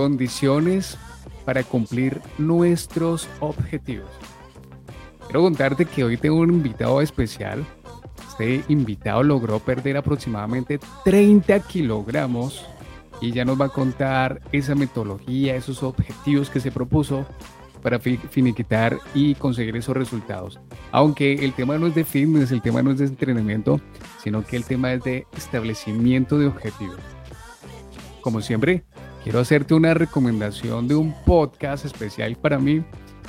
condiciones para cumplir nuestros objetivos. Quiero contarte que hoy tengo un invitado especial. Este invitado logró perder aproximadamente 30 kilogramos y ya nos va a contar esa metodología, esos objetivos que se propuso para finiquitar y conseguir esos resultados. Aunque el tema no es de fitness, el tema no es de entrenamiento, sino que el tema es de establecimiento de objetivos. Como siempre, quiero hacerte una recomendación de un podcast especial para mí,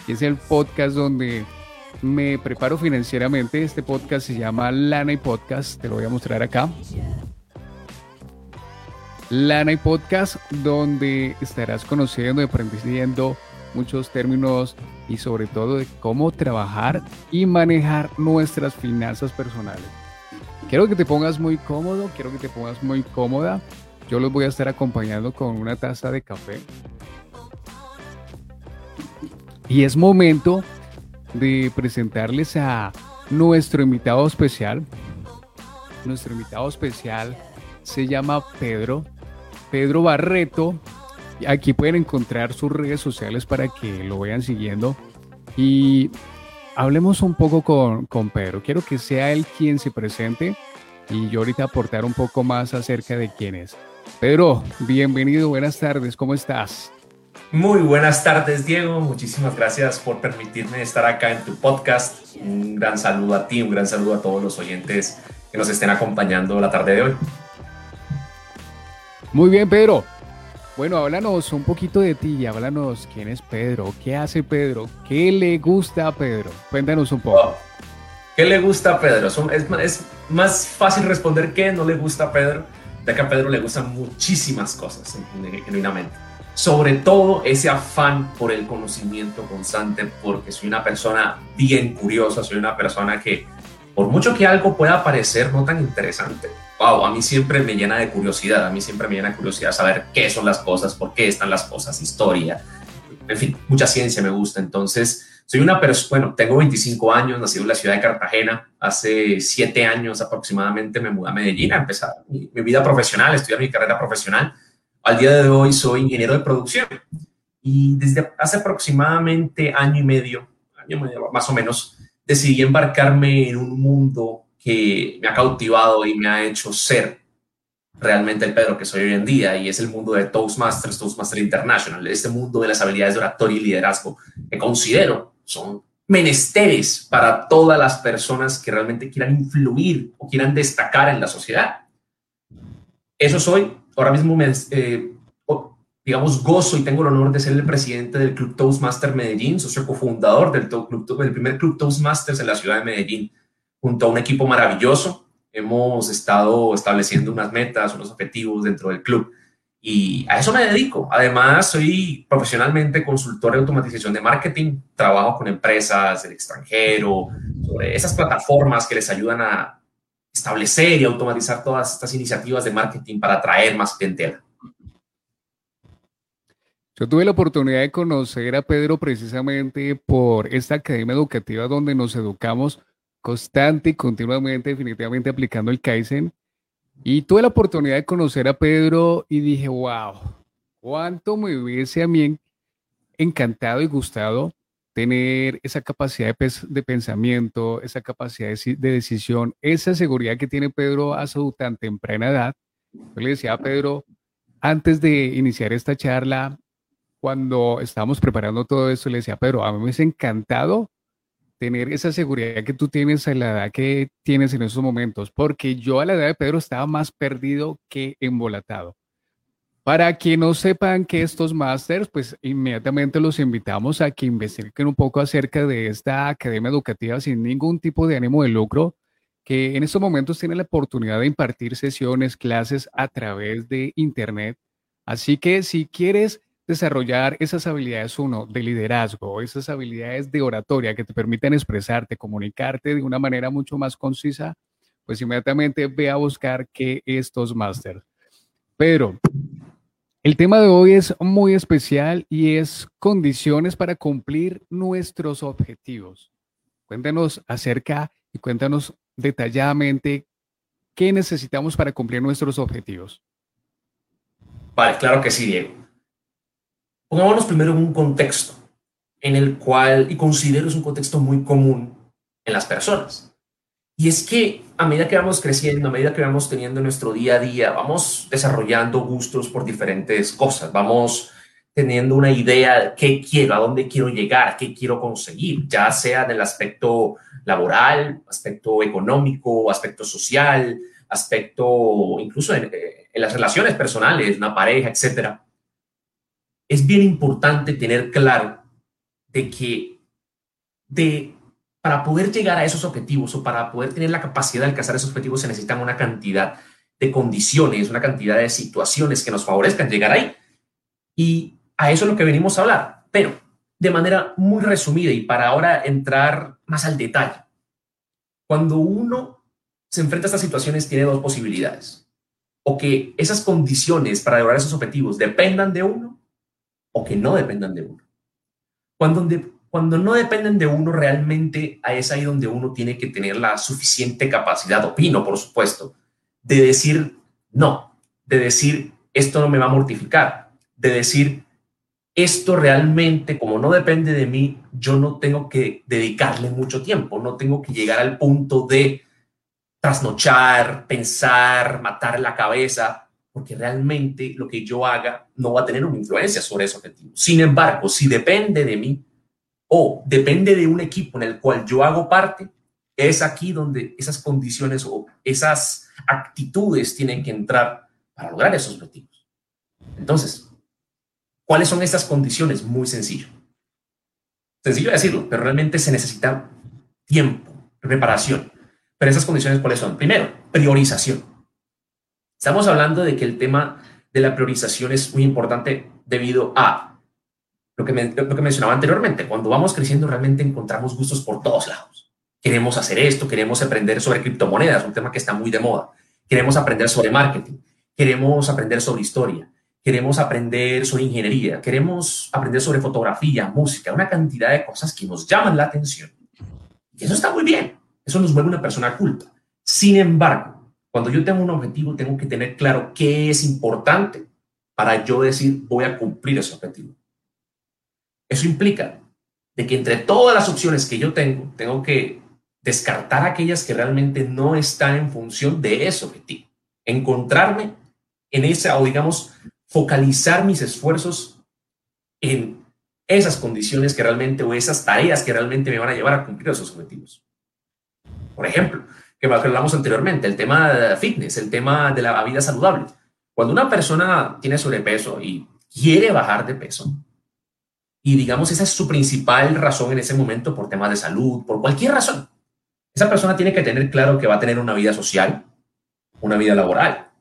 que es el podcast donde me preparo financieramente. Este podcast se llama Lana y Podcast, te lo voy a mostrar acá. Lana y Podcast, donde estarás conociendo y aprendiendo muchos términos y sobre todo de cómo trabajar y manejar nuestras finanzas personales. Quiero que te pongas muy cómodo, quiero que te pongas muy cómoda. Yo los voy a estar acompañando con una taza de café. Y es momento de presentarles a nuestro invitado especial. Nuestro invitado especial se llama Pedro. Pedro Barreto Aquí pueden encontrar sus redes sociales para que lo vayan siguiendo. Y hablemos un poco con, con Pedro. Quiero que sea él quien se presente y yo ahorita aportar un poco más acerca de quién es. Pedro, bienvenido, buenas tardes, ¿cómo estás? Muy buenas tardes, Diego. Muchísimas gracias por permitirme estar acá en tu podcast. Un gran saludo a ti, un gran saludo a todos los oyentes que nos estén acompañando la tarde de hoy. Muy bien, Pedro. Bueno, háblanos un poquito de ti, háblanos quién es Pedro, qué hace Pedro, qué le gusta a Pedro. Cuéntanos un poco. Oh, ¿Qué le gusta a Pedro? Es, es más fácil responder qué no le gusta a Pedro, ya que a Pedro le gustan muchísimas cosas, genuinamente. Sobre todo ese afán por el conocimiento constante, porque soy una persona bien curiosa, soy una persona que, por mucho que algo pueda parecer no tan interesante, wow, a mí siempre me llena de curiosidad, a mí siempre me llena de curiosidad saber qué son las cosas, por qué están las cosas, historia, en fin, mucha ciencia me gusta. Entonces, soy una persona, bueno, tengo 25 años, nací en la ciudad de Cartagena, hace 7 años aproximadamente me mudé a Medellín a empezar mi, vida profesional, estudiar mi carrera profesional. Al día de hoy soy ingeniero de producción y desde hace aproximadamente año y medio, año y medio más o menos, decidí embarcarme en un mundo que me ha cautivado y me ha hecho ser realmente el Pedro que soy hoy en día y es el mundo de Toastmasters, Toastmaster International, este mundo de las habilidades de oratoria y liderazgo que considero son menesteres para todas las personas que realmente quieran influir o quieran destacar en la sociedad. Eso soy. Ahora mismo me, eh, digamos, gozo y tengo el honor de ser el presidente del Club Toastmaster Medellín, socio cofundador del, del primer Club Toastmasters en la ciudad de Medellín junto a un equipo maravilloso. Hemos estado estableciendo unas metas, unos objetivos dentro del club y a eso me dedico. Además, soy profesionalmente consultor de automatización de marketing, trabajo con empresas del extranjero, sobre esas plataformas que les ayudan a establecer y automatizar todas estas iniciativas de marketing para atraer más clientela. Yo tuve la oportunidad de conocer a Pedro precisamente por esta academia educativa donde nos educamos constante y continuamente, definitivamente aplicando el Kaizen. Y tuve la oportunidad de conocer a Pedro y dije, wow, cuánto me hubiese a mí encantado y gustado tener esa capacidad de, pensamiento, esa capacidad de, decisión, esa seguridad que tiene Pedro a su tan temprana edad. Yo le decía a Pedro, antes de iniciar esta charla, cuando estábamos preparando todo esto, le decía, Pedro, a mí me hubiese encantado tener esa seguridad que tú tienes a la edad que tienes en esos momentos, porque yo a la edad de Pedro estaba más perdido que embolatado. Para que no sepan que estos másters, pues inmediatamente los invitamos a que investiguen un poco acerca de esta academia educativa sin ningún tipo de ánimo de lucro, que en estos momentos tiene la oportunidad de impartir sesiones, clases a través de Internet. Así que si quieres desarrollar esas habilidades, uno, de liderazgo, esas habilidades de oratoria que te permiten expresarte, comunicarte de una manera mucho más concisa, pues inmediatamente ve a buscar qué estos máster. Pero el tema de hoy es muy especial y es condiciones para cumplir nuestros objetivos. Cuéntanos acerca y cuéntanos detalladamente qué necesitamos para cumplir nuestros objetivos. Vale, claro que sí, Diego. Pongámonos primero en un contexto en el cual, y considero es un contexto muy común en las personas. Y es que a medida que vamos creciendo, a medida que vamos teniendo nuestro día a día, vamos desarrollando gustos por diferentes cosas, vamos teniendo una idea de qué quiero, a dónde quiero llegar, qué quiero conseguir, ya sea en el aspecto laboral, aspecto económico, aspecto social, aspecto incluso en, eh, en las relaciones personales, una pareja, etcétera. Es bien importante tener claro de que de para poder llegar a esos objetivos o para poder tener la capacidad de alcanzar esos objetivos se necesitan una cantidad de condiciones, una cantidad de situaciones que nos favorezcan llegar ahí. Y a eso es lo que venimos a hablar, pero de manera muy resumida y para ahora entrar más al detalle. Cuando uno se enfrenta a estas situaciones tiene dos posibilidades. O que esas condiciones para lograr esos objetivos dependan de uno o que no dependan de uno. Cuando, cuando no dependen de uno, realmente es ahí donde uno tiene que tener la suficiente capacidad, opino, por supuesto, de decir no, de decir esto no me va a mortificar, de decir esto realmente, como no depende de mí, yo no tengo que dedicarle mucho tiempo, no tengo que llegar al punto de trasnochar, pensar, matar la cabeza, porque realmente lo que yo haga no va a tener una influencia sobre ese objetivo. Sin embargo, si depende de mí, o depende de un equipo en el cual yo hago parte, es aquí donde esas condiciones o esas actitudes tienen que entrar para lograr esos objetivos. Entonces, ¿cuáles son estas condiciones? Muy sencillo. Sencillo decirlo, pero realmente se necesita tiempo, preparación. Pero esas condiciones, ¿cuáles son? Primero, priorización. Estamos hablando de que el tema de la priorización es muy importante debido a lo que, lo que mencionaba anteriormente, cuando vamos creciendo realmente encontramos gustos por todos lados. Queremos hacer esto, queremos aprender sobre criptomonedas, un tema que está muy de moda. Queremos aprender sobre marketing, queremos aprender sobre historia, queremos aprender sobre ingeniería, queremos aprender sobre fotografía, música, una cantidad de cosas que nos llaman la atención. Y eso está muy bien, eso nos vuelve una persona culta. Sin embargo, cuando yo tengo un objetivo, tengo que tener claro qué es importante para yo decir voy a cumplir ese objetivo. Eso implica de que entre todas las opciones que yo tengo, tengo que descartar aquellas que realmente no están en función de ese objetivo. Encontrarme en esa, o digamos, focalizar mis esfuerzos en esas condiciones que realmente, o esas tareas que realmente me van a llevar a cumplir esos objetivos. Por ejemplo, que hablamos anteriormente, el tema de fitness, el tema de la vida saludable. Cuando una persona tiene sobrepeso y quiere bajar de peso, y digamos, esa es su principal razón en ese momento por temas de salud, por cualquier razón. Esa persona tiene que tener claro que va a tener una vida social, una vida laboral,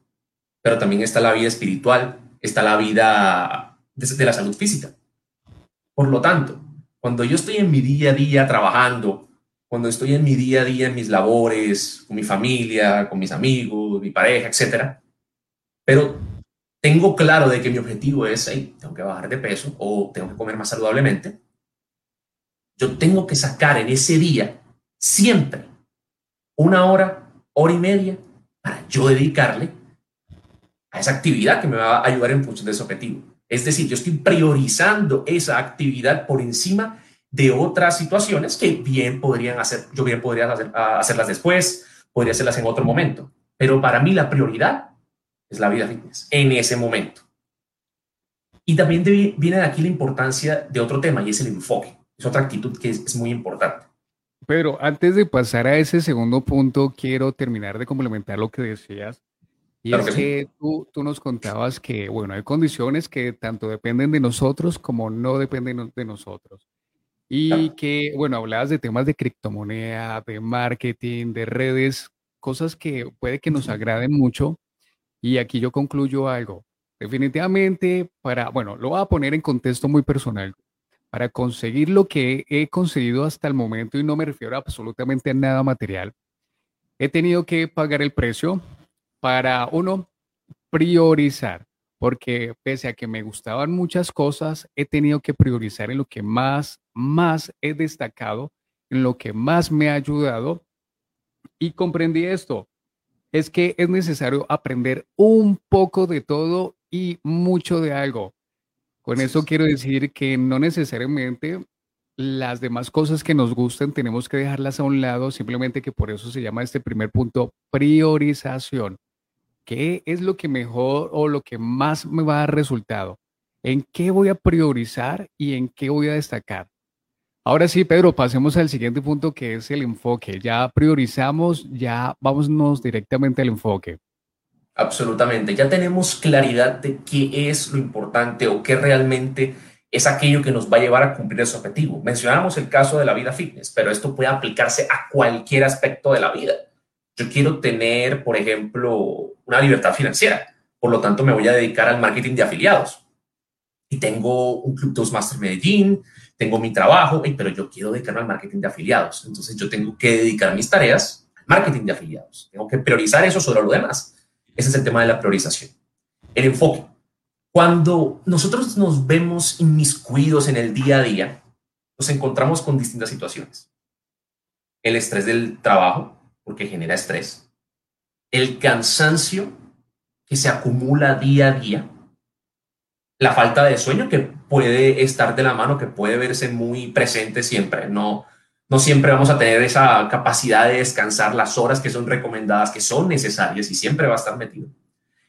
pero también está la vida espiritual, está la vida de, la salud física. Por lo tanto, cuando yo estoy en mi día a día trabajando, cuando estoy en mi día a día en mis labores, con mi familia, con mis amigos, mi pareja, etcétera, pero tengo claro de que mi objetivo es, hey, tengo que bajar de peso o tengo que comer más saludablemente, yo tengo que sacar en ese día siempre una hora, hora y media para yo dedicarle a esa actividad que me va a ayudar en función de ese objetivo. Es decir, yo estoy priorizando esa actividad por encima de otras situaciones que bien podrían hacer, yo bien podría hacer, hacerlas después, podría hacerlas en otro momento. Pero para mí la prioridad es la vida fitness, en ese momento. Y también viene de aquí la importancia de otro tema y es el enfoque. Es otra actitud que es, muy importante. Pero antes de pasar a ese segundo punto, quiero terminar de complementar lo que decías. Y es que, tú, tú, nos contabas que, bueno, hay condiciones que tanto dependen de nosotros como no dependen de nosotros. Y que, bueno, hablabas de temas de criptomoneda, de marketing, de redes, cosas que puede que nos agraden mucho, y aquí yo concluyo algo. Definitivamente, para, bueno, lo voy a poner en contexto muy personal. Para conseguir lo que he conseguido hasta el momento, y no me refiero absolutamente a nada material, he tenido que pagar el precio para, uno, priorizar, porque pese a que me gustaban muchas cosas, he tenido que priorizar en lo que más, más he destacado, en lo que más me ha ayudado. Y comprendí esto, es que es necesario aprender un poco de todo y mucho de algo. Con eso quiero decir que no necesariamente las demás cosas que nos gustan tenemos que dejarlas a un lado, simplemente que por eso se llama este primer punto priorización. ¿Qué es lo que mejor o lo que más me va a dar resultado? ¿En qué voy a priorizar y en qué voy a destacar? Ahora sí, Pedro, pasemos al siguiente punto que es el enfoque. Ya priorizamos, ya vámonos directamente al enfoque. Absolutamente, ya tenemos claridad de qué es lo importante o qué realmente es aquello que nos va a llevar a cumplir ese objetivo. Mencionamos el caso de la vida fitness, pero esto puede aplicarse a cualquier aspecto de la vida. Yo quiero tener, por ejemplo, una libertad financiera, por lo tanto me voy a dedicar al marketing de afiliados. Y tengo un Club Toastmaster Medellín, tengo mi trabajo, pero yo quiero dedicarme al marketing de afiliados. Entonces yo tengo que dedicar mis tareas al marketing de afiliados. Tengo que priorizar eso sobre lo demás. Ese es el tema de la priorización. El enfoque. Cuando nosotros nos vemos inmiscuidos en el día a día, nos encontramos con distintas situaciones. El estrés del trabajo, porque genera estrés. El cansancio que se acumula día a día. La falta de sueño que puede estar de la mano, que puede verse muy presente siempre. No, no siempre vamos a tener esa capacidad de descansar las horas que son recomendadas, que son necesarias y siempre va a estar metido.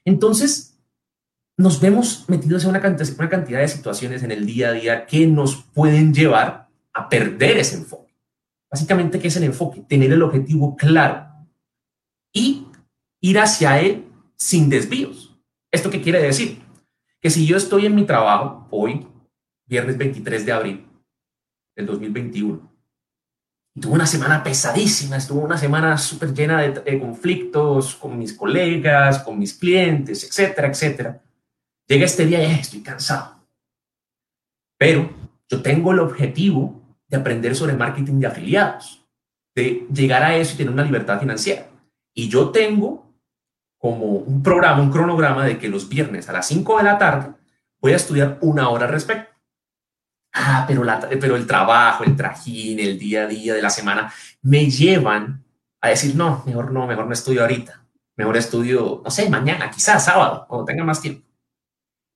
Entonces, nos vemos metidos en una cantidad, una cantidad de situaciones en el día a día que nos pueden llevar a perder ese enfoque. Básicamente, ¿qué es el enfoque? Tener el objetivo claro y ir hacia él sin desvíos. ¿Esto qué quiere decir? Que si yo estoy en mi trabajo hoy, viernes 23 de abril del 2021, tuve una semana pesadísima, estuvo una semana súper llena de, conflictos con mis colegas, con mis clientes, etcétera, etcétera. Llega este día y estoy cansado. Pero yo tengo el objetivo de aprender sobre marketing de afiliados, de llegar a eso y tener una libertad financiera. Y yo tengo como un programa, un cronograma de que los viernes a las 5 de la tarde voy a estudiar una hora al respecto. Ah, pero, pero el trabajo, el trajín, el día a día de la semana me llevan a decir, no, mejor no, mejor no estudio ahorita. Mejor estudio, no sé, mañana, quizás sábado, cuando tenga más tiempo.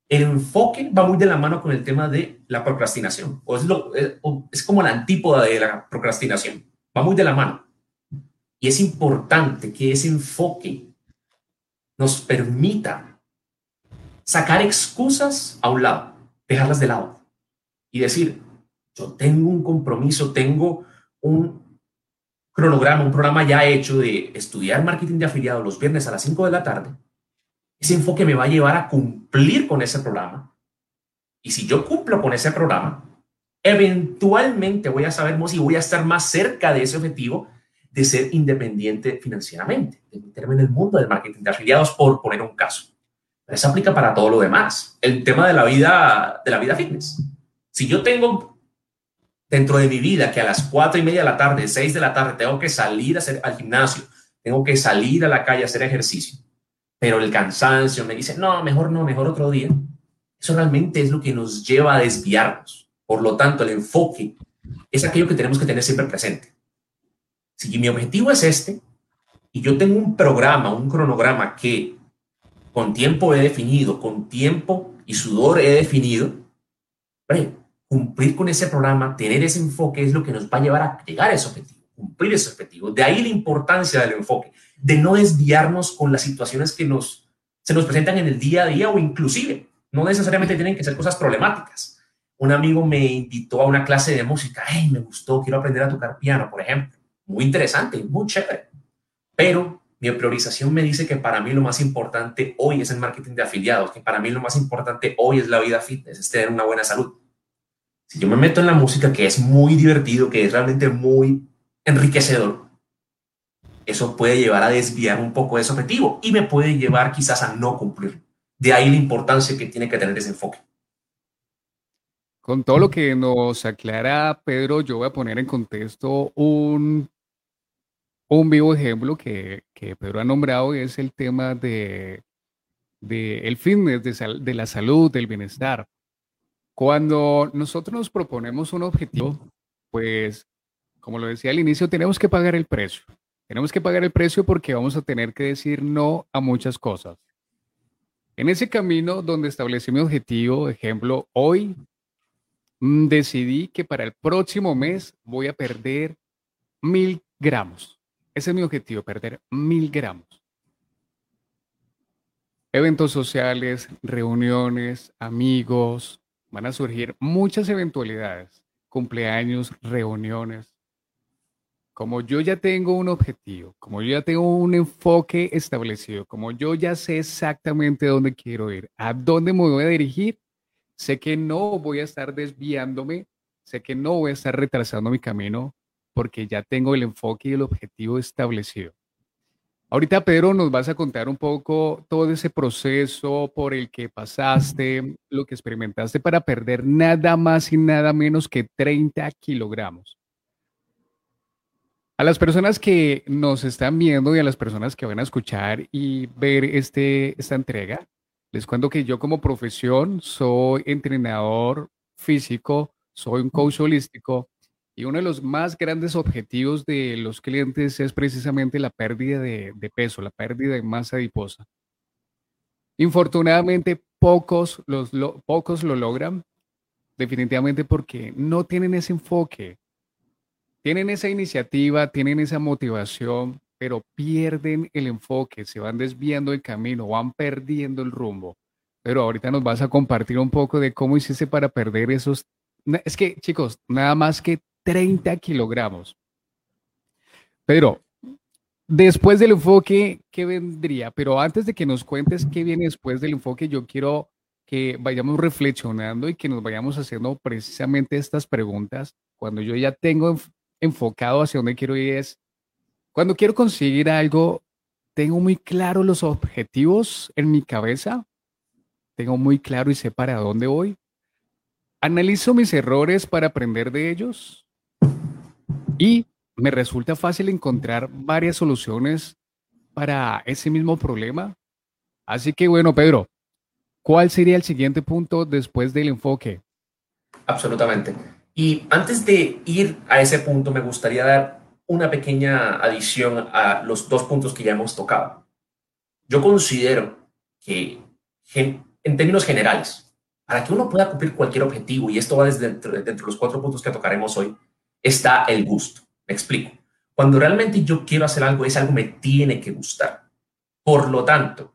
El enfoque va muy de la mano con el tema de la procrastinación, o eh, es como la antípoda de la procrastinación, va muy de la mano. Y es importante que ese enfoque nos permita sacar excusas a un lado, dejarlas de lado y decir, yo tengo un compromiso, tengo un cronograma, un programa ya hecho de estudiar marketing de afiliados los viernes a las 5 de la tarde, ese enfoque me va a llevar a cumplir con ese programa. Y si yo cumplo con ese programa, eventualmente voy a saber más y voy a estar más cerca de ese objetivo de ser independiente financieramente, de meterme en el mundo del marketing de afiliados, por poner un caso. Pero eso aplica para todo lo demás. El tema de la vida, de la vida fitness. Si yo tengo dentro de mi vida que a las cuatro y media de la tarde, seis de la tarde, tengo que salir a hacer, al gimnasio, tengo que salir a la calle a hacer ejercicio, pero el cansancio me dice, no, mejor no, mejor otro día. Eso realmente es lo que nos lleva a desviarnos. Por lo tanto, el enfoque es aquello que tenemos que tener siempre presente. Si mi objetivo es este y yo tengo un programa, un cronograma que con tiempo he definido, con tiempo y sudor he definido, cumplir con ese programa, tener ese enfoque es lo que nos va a llevar a llegar a ese objetivo, cumplir ese objetivo. De ahí la importancia del enfoque, de no desviarnos con las situaciones que nos, se nos presentan en el día a día o inclusive, no necesariamente tienen que ser cosas problemáticas. Un amigo me invitó a una clase de música, hey, me gustó, quiero aprender a tocar piano, por ejemplo. Muy interesante, muy chévere. Pero mi priorización me dice que para mí lo más importante hoy es el marketing de afiliados, que para mí lo más importante hoy es la vida fitness, es tener una buena salud. Si yo me meto en la música, que es muy divertido, que es realmente muy enriquecedor, eso puede llevar a desviar un poco de ese objetivo y me puede llevar quizás a no cumplir. De ahí la importancia que tiene que tener ese enfoque. Con todo lo que nos aclara Pedro, yo voy a poner en contexto un, un vivo ejemplo que, que Pedro ha nombrado es el tema de, de el fitness, de, de la salud, del bienestar. Cuando nosotros nos proponemos un objetivo, pues, como lo decía al inicio, tenemos que pagar el precio. Tenemos que pagar el precio porque vamos a tener que decir no a muchas cosas. En ese camino donde establecí mi objetivo, ejemplo, hoy mm, decidí que para el próximo mes voy a perder mil gramos. Ese es mi objetivo, perder mil gramos. Eventos sociales, reuniones, amigos, van a surgir muchas eventualidades, cumpleaños, reuniones. Como yo ya tengo un objetivo, como yo ya tengo un enfoque establecido, como yo ya sé exactamente dónde quiero ir, a dónde me voy a dirigir, sé que no voy a estar desviándome, sé que no voy a estar retrasando mi camino porque ya tengo el enfoque y el objetivo establecido. Ahorita, Pedro, nos vas a contar un poco todo ese proceso por el que pasaste, lo que experimentaste para perder nada más y nada menos que 30 kilogramos. A las personas que nos están viendo y a las personas que van a escuchar y ver este, esta entrega, les cuento que yo como profesión soy entrenador físico, soy un coach holístico y uno de los más grandes objetivos de los clientes es precisamente la pérdida de, peso, la pérdida de masa adiposa. Infortunadamente, pocos, los, lo, pocos lo logran, definitivamente porque no tienen ese enfoque. Tienen esa iniciativa, tienen esa motivación, pero pierden el enfoque, se van desviando el camino, van perdiendo el rumbo. Pero ahorita nos vas a compartir un poco de cómo hiciste para perder esos... Es que, chicos, nada más que 30 kilogramos. Pedro, después del enfoque, ¿qué vendría? Pero antes de que nos cuentes qué viene después del enfoque, yo quiero que vayamos reflexionando y que nos vayamos haciendo precisamente estas preguntas. Cuando yo ya tengo enfocado hacia dónde quiero ir es, cuando quiero conseguir algo, tengo muy claro los objetivos en mi cabeza, tengo muy claro y sé para dónde voy. Analizo mis errores para aprender de ellos y me resulta fácil encontrar varias soluciones para ese mismo problema. Así que bueno, Pedro, ¿cuál sería el siguiente punto después del enfoque? Absolutamente. Y antes de ir a ese punto, me gustaría dar una pequeña adición a los dos puntos que ya hemos tocado. Yo considero que, en términos generales, para que uno pueda cumplir cualquier objetivo, y esto va desde dentro, dentro de los cuatro puntos que tocaremos hoy, está el gusto. Me explico. Cuando realmente yo quiero hacer algo, es algo me tiene que gustar. Por lo tanto,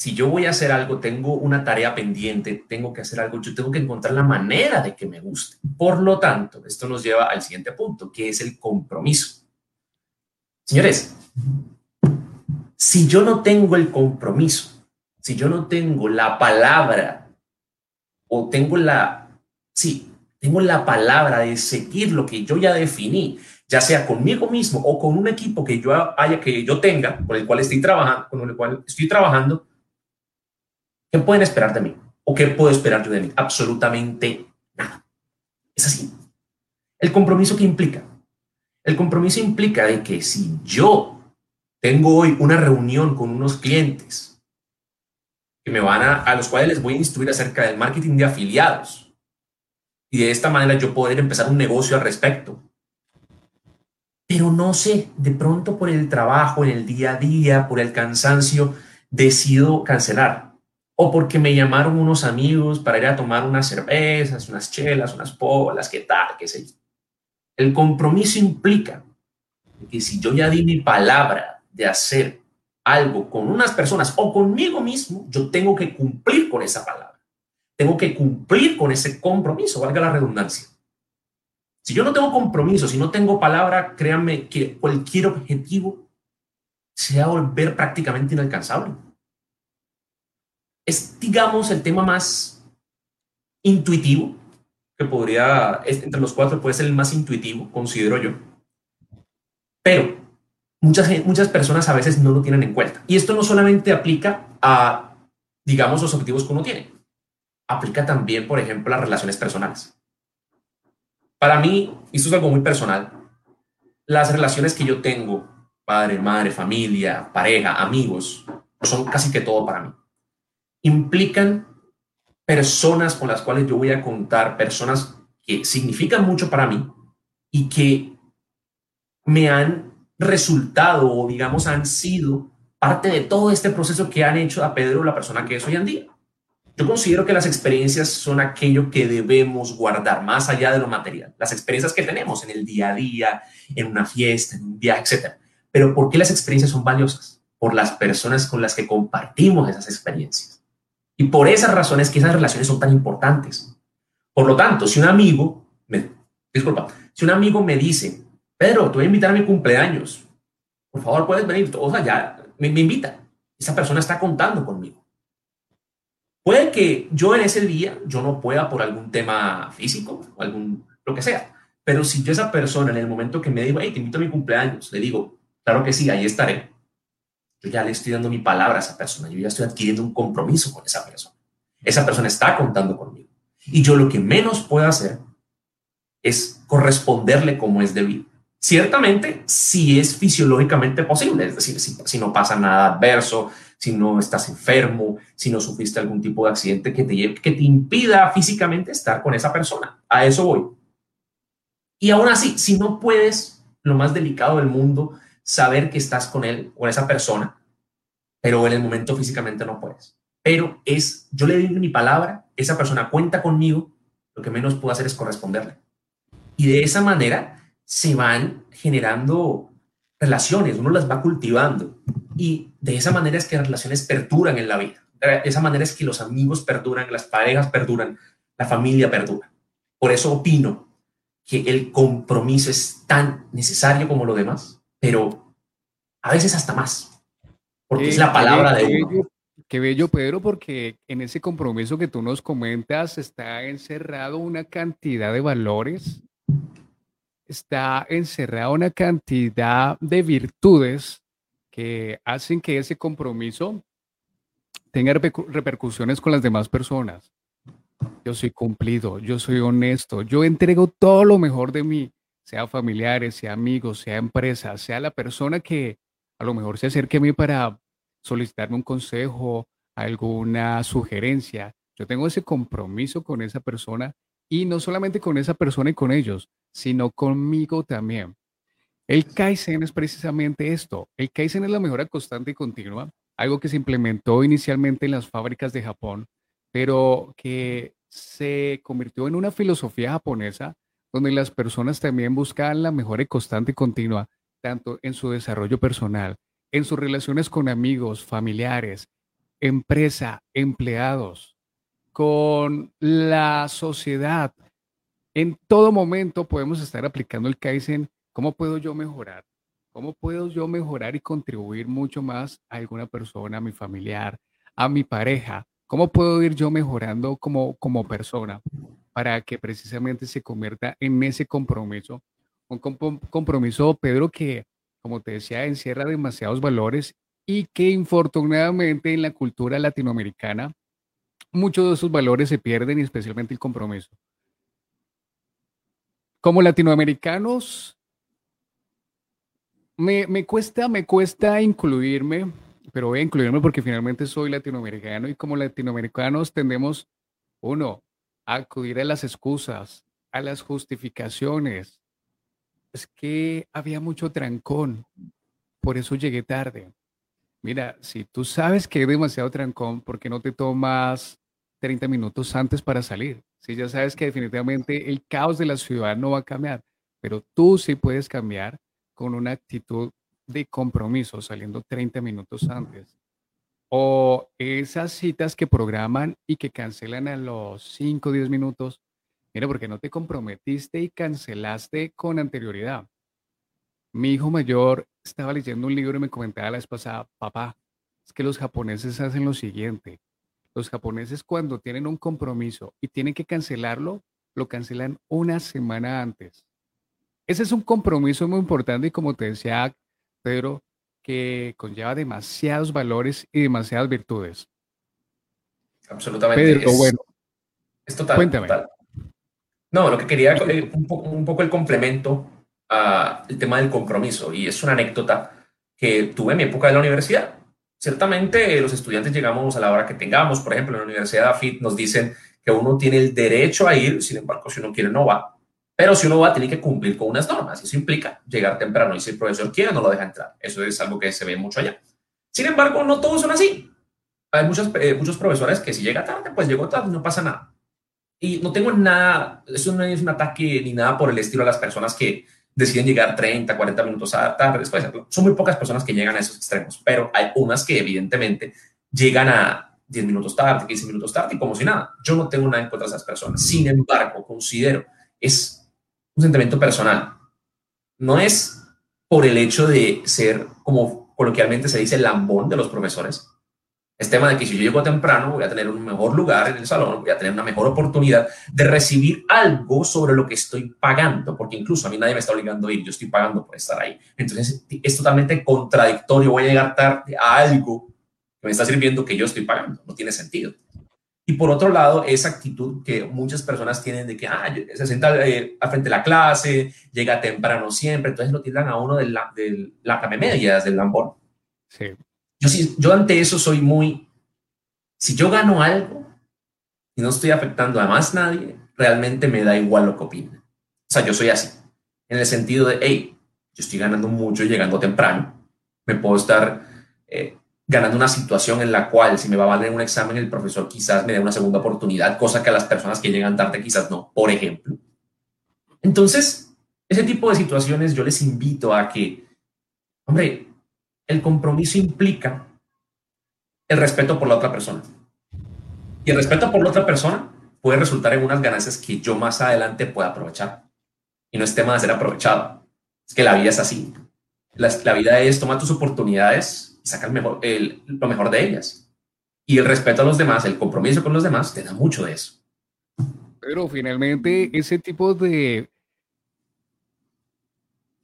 si yo voy a hacer algo, tengo una tarea pendiente, tengo que hacer algo, yo tengo que encontrar la manera de que me guste. Por lo tanto, esto nos lleva al siguiente punto, que es el compromiso. Señores, si yo no tengo el compromiso, si yo no tengo la palabra o tengo la, sí, tengo la palabra de seguir lo que yo ya definí, ya sea conmigo mismo o con un equipo que yo haya que yo tenga, con el cual estoy trabajando, con el cual estoy trabajando, ¿qué pueden esperar de mí? ¿O qué puedo esperar yo de mí? Absolutamente nada. Es así. El compromiso que implica. El compromiso implica de que si yo tengo hoy una reunión con unos clientes que me van a, a los cuales les voy a instruir acerca del marketing de afiliados, y de esta manera yo poder empezar un negocio al respecto. Pero no sé, de pronto por el trabajo, en el día a día, por el cansancio, decido cancelar. O porque me llamaron unos amigos para ir a tomar unas cervezas, unas chelas, unas polas, qué tal, qué sé yo. El compromiso implica que si yo ya di mi palabra de hacer algo con unas personas o conmigo mismo, yo tengo que cumplir con esa palabra tengo que cumplir con ese compromiso, valga la redundancia. Si yo no tengo compromiso, si no tengo palabra, créanme que cualquier objetivo se va a volver prácticamente inalcanzable. Es, digamos, el tema más intuitivo que podría, entre los cuatro puede ser el más intuitivo, considero yo. Pero muchas, muchas personas a veces no lo tienen en cuenta. Y esto no solamente aplica a, digamos, los objetivos que uno tiene aplica también, por ejemplo, las relaciones personales. Para mí, y esto es algo muy personal, las relaciones que yo tengo, padre, madre, familia, pareja, amigos, son casi que todo para mí. Implican personas con las cuales yo voy a contar, personas que significan mucho para mí y que me han resultado o digamos han sido parte de todo este proceso que han hecho a Pedro la persona que es hoy en día. Yo considero que las experiencias son aquello que debemos guardar más allá de lo material. Las experiencias que tenemos en el día a día, en una fiesta, en un viaje, etc. Pero ¿por qué las experiencias son valiosas? Por las personas con las que compartimos esas experiencias. Y por esas razones que esas relaciones son tan importantes. Por lo tanto, si un amigo, me, disculpa, si un amigo me dice, Pedro, te voy a invitar a mi cumpleaños, por favor, puedes venir, o sea, ya me, invita. Esa persona está contando conmigo. Puede que yo en ese día, yo no pueda por algún tema físico o algún, lo que sea, pero si yo esa persona en el momento que me digo, hey, te invito a mi cumpleaños, le digo, claro que sí, ahí estaré, yo ya le estoy dando mi palabra a esa persona, yo ya estoy adquiriendo un compromiso con esa persona. Esa persona está contando conmigo. Y yo lo que menos puedo hacer es corresponderle como es debido. Ciertamente, si es fisiológicamente posible, es decir, si, no pasa nada adverso, si no estás enfermo, si no sufriste algún tipo de accidente que te, que te impida físicamente estar con esa persona. A eso voy. Y aún así, si no puedes, lo más delicado del mundo, saber que estás con él, con esa persona, pero en el momento físicamente no puedes. Pero es, yo le doy mi palabra, esa persona cuenta conmigo, lo que menos puedo hacer es corresponderle. Y de esa manera, se van generando relaciones, uno las va cultivando y de esa manera es que las relaciones perduran en la vida. De esa manera es que los amigos perduran, las parejas perduran, la familia perdura. Por eso opino que el compromiso es tan necesario como lo demás, pero a veces hasta más, porque es la palabra de uno. qué bello, Pedro, porque en ese compromiso que tú nos comentas está encerrado una cantidad de valores está encerrada una cantidad de virtudes que hacen que ese compromiso tenga repercusiones con las demás personas. Yo soy cumplido, yo soy honesto, yo entrego todo lo mejor de mí, sea familiares, sea amigos, sea empresa, sea la persona que a lo mejor se acerque a mí para solicitarme un consejo, alguna sugerencia. Yo tengo ese compromiso con esa persona y no solamente con esa persona y con ellos, sino conmigo también. El Kaizen es precisamente esto. El Kaizen es la mejora constante y continua, algo que se implementó inicialmente en las fábricas de Japón, pero que se convirtió en una filosofía japonesa donde las personas también buscan la mejora constante y continua, tanto en su desarrollo personal, en sus relaciones con amigos, familiares, empresa, empleados, con la sociedad, en todo momento podemos estar aplicando el Kaizen. ¿Cómo puedo yo mejorar? ¿Cómo puedo yo mejorar y contribuir mucho más a alguna persona, a mi familiar, a mi pareja? ¿Cómo puedo ir yo mejorando como, como persona para que precisamente se convierta en ese compromiso? Un compromiso, Pedro, que, como te decía, encierra demasiados valores y que infortunadamente en la cultura latinoamericana muchos de esos valores se pierden y especialmente el compromiso como latinoamericanos, me, cuesta, me cuesta incluirme, pero voy a incluirme porque finalmente soy latinoamericano y como latinoamericanos tendemos, uno, acudir a las excusas, a las justificaciones. Es que había mucho trancón, por eso llegué tarde. Mira, si tú sabes que hay demasiado trancón, ¿por qué no te tomas 30 minutos antes para salir? Si ya sabes que definitivamente el caos de la ciudad no va a cambiar, pero tú sí puedes cambiar con una actitud de compromiso, saliendo 30 minutos antes. O esas citas que programan y que cancelan a los 5 o 10 minutos. Mira, porque no te comprometiste y cancelaste con anterioridad. Mi hijo mayor estaba leyendo un libro y me comentaba la vez pasada, papá, es que los japoneses hacen lo siguiente los japoneses cuando tienen un compromiso y tienen que cancelarlo, lo cancelan una semana antes. Ese es un compromiso muy importante y como te decía Pedro, que conlleva demasiados valores y demasiadas virtudes. Absolutamente. Pedro, bueno. Es total. Cuéntame. No, lo que quería, eh, un, un poco el complemento al tema del compromiso, y es una anécdota que tuve en mi época de la universidad. Ciertamente los estudiantes llegamos a la hora que tengamos, por ejemplo, en la Universidad de AFIT nos dicen que uno tiene el derecho a ir, sin embargo, si uno quiere no va, pero si uno va tiene que cumplir con unas normas, eso implica llegar temprano y si el profesor quiere no lo deja entrar, eso es algo que se ve mucho allá. Sin embargo, no todos son así. Hay muchos, eh, muchos profesores que si llega tarde, pues llegó tarde, no pasa nada. Y no tengo nada, eso no es un ataque ni nada por el estilo a las personas que deciden llegar 30, 40 minutos tarde. Después, son muy pocas personas que llegan a esos extremos, pero hay unas que evidentemente llegan a 10 minutos tarde, 15 minutos tarde y como si nada. Yo no tengo nada en contra de esas personas. Sin embargo, considero, es un sentimiento personal. No es por el hecho de ser, como coloquialmente se dice, lambón de los profesores. Es tema de que si yo llego temprano voy a tener un mejor lugar en el salón, voy a tener una mejor oportunidad de recibir algo sobre lo que estoy pagando, porque incluso a mí nadie me está obligando a ir, yo estoy pagando por estar ahí. Entonces es totalmente contradictorio, voy a llegar tarde a algo que me está sirviendo que yo estoy pagando, no tiene sentido. Y por otro lado, esa actitud que muchas personas tienen de que ah, se sienta eh, al frente de la clase, llega temprano siempre, entonces lo tiran a uno de la, de la medias del lambón. Sí. Yo, sí, yo ante eso soy muy, si yo gano algo y no estoy afectando a más nadie, realmente me da igual lo que opinen. O sea, yo soy así, en el sentido de, hey, yo estoy ganando mucho llegando temprano, me puedo estar eh, ganando una situación en la cual si me va a valer un examen el profesor quizás me dé una segunda oportunidad, cosa que a las personas que llegan tarde quizás no, por ejemplo. Entonces, ese tipo de situaciones yo les invito a que, hombre, el compromiso implica el respeto por la otra persona. Y el respeto por la otra persona puede resultar en unas ganancias que yo más adelante pueda aprovechar. Y no es tema de ser aprovechado. Es que la vida es así. La, la vida es tomar tus oportunidades saca mejor, lo mejor de ellas. Y el respeto a los demás, el compromiso con los demás, te da mucho de eso. Pero finalmente ese tipo de,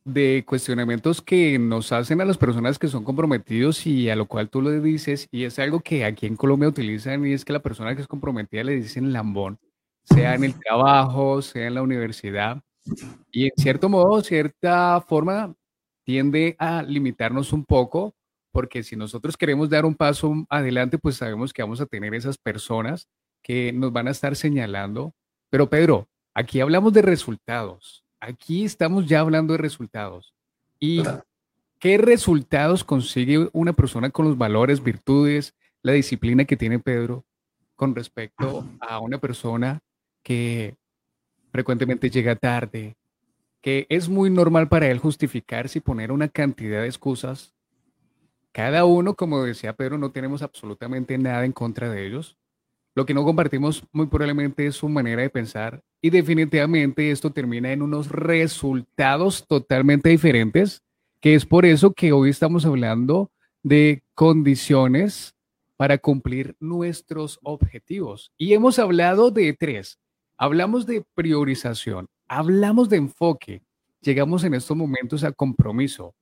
de cuestionamientos que nos hacen a las personas que son comprometidos y a lo cual tú le dices, y es algo que aquí en Colombia utilizan, y es que la persona que es comprometida le dicen lambón, sea en el trabajo, sea en la universidad, y en cierto modo, cierta forma, tiende a limitarnos un poco porque si nosotros queremos dar un paso adelante, pues sabemos que vamos a tener esas personas que nos van a estar señalando. Pero Pedro, aquí hablamos de resultados. Aquí estamos ya hablando de resultados. ¿Y qué resultados consigue una persona con los valores, virtudes, la disciplina que tiene Pedro con respecto a una persona que frecuentemente llega tarde, que es muy normal para él justificarse y poner una cantidad de excusas cada uno, como decía Pedro, no tenemos absolutamente nada en contra de ellos. Lo que no compartimos muy probablemente es su manera de pensar y definitivamente esto termina en unos resultados totalmente diferentes, que es por eso que hoy estamos hablando de condiciones para cumplir nuestros objetivos. Y hemos hablado de tres. Hablamos de priorización, hablamos de enfoque, llegamos en estos momentos a compromiso.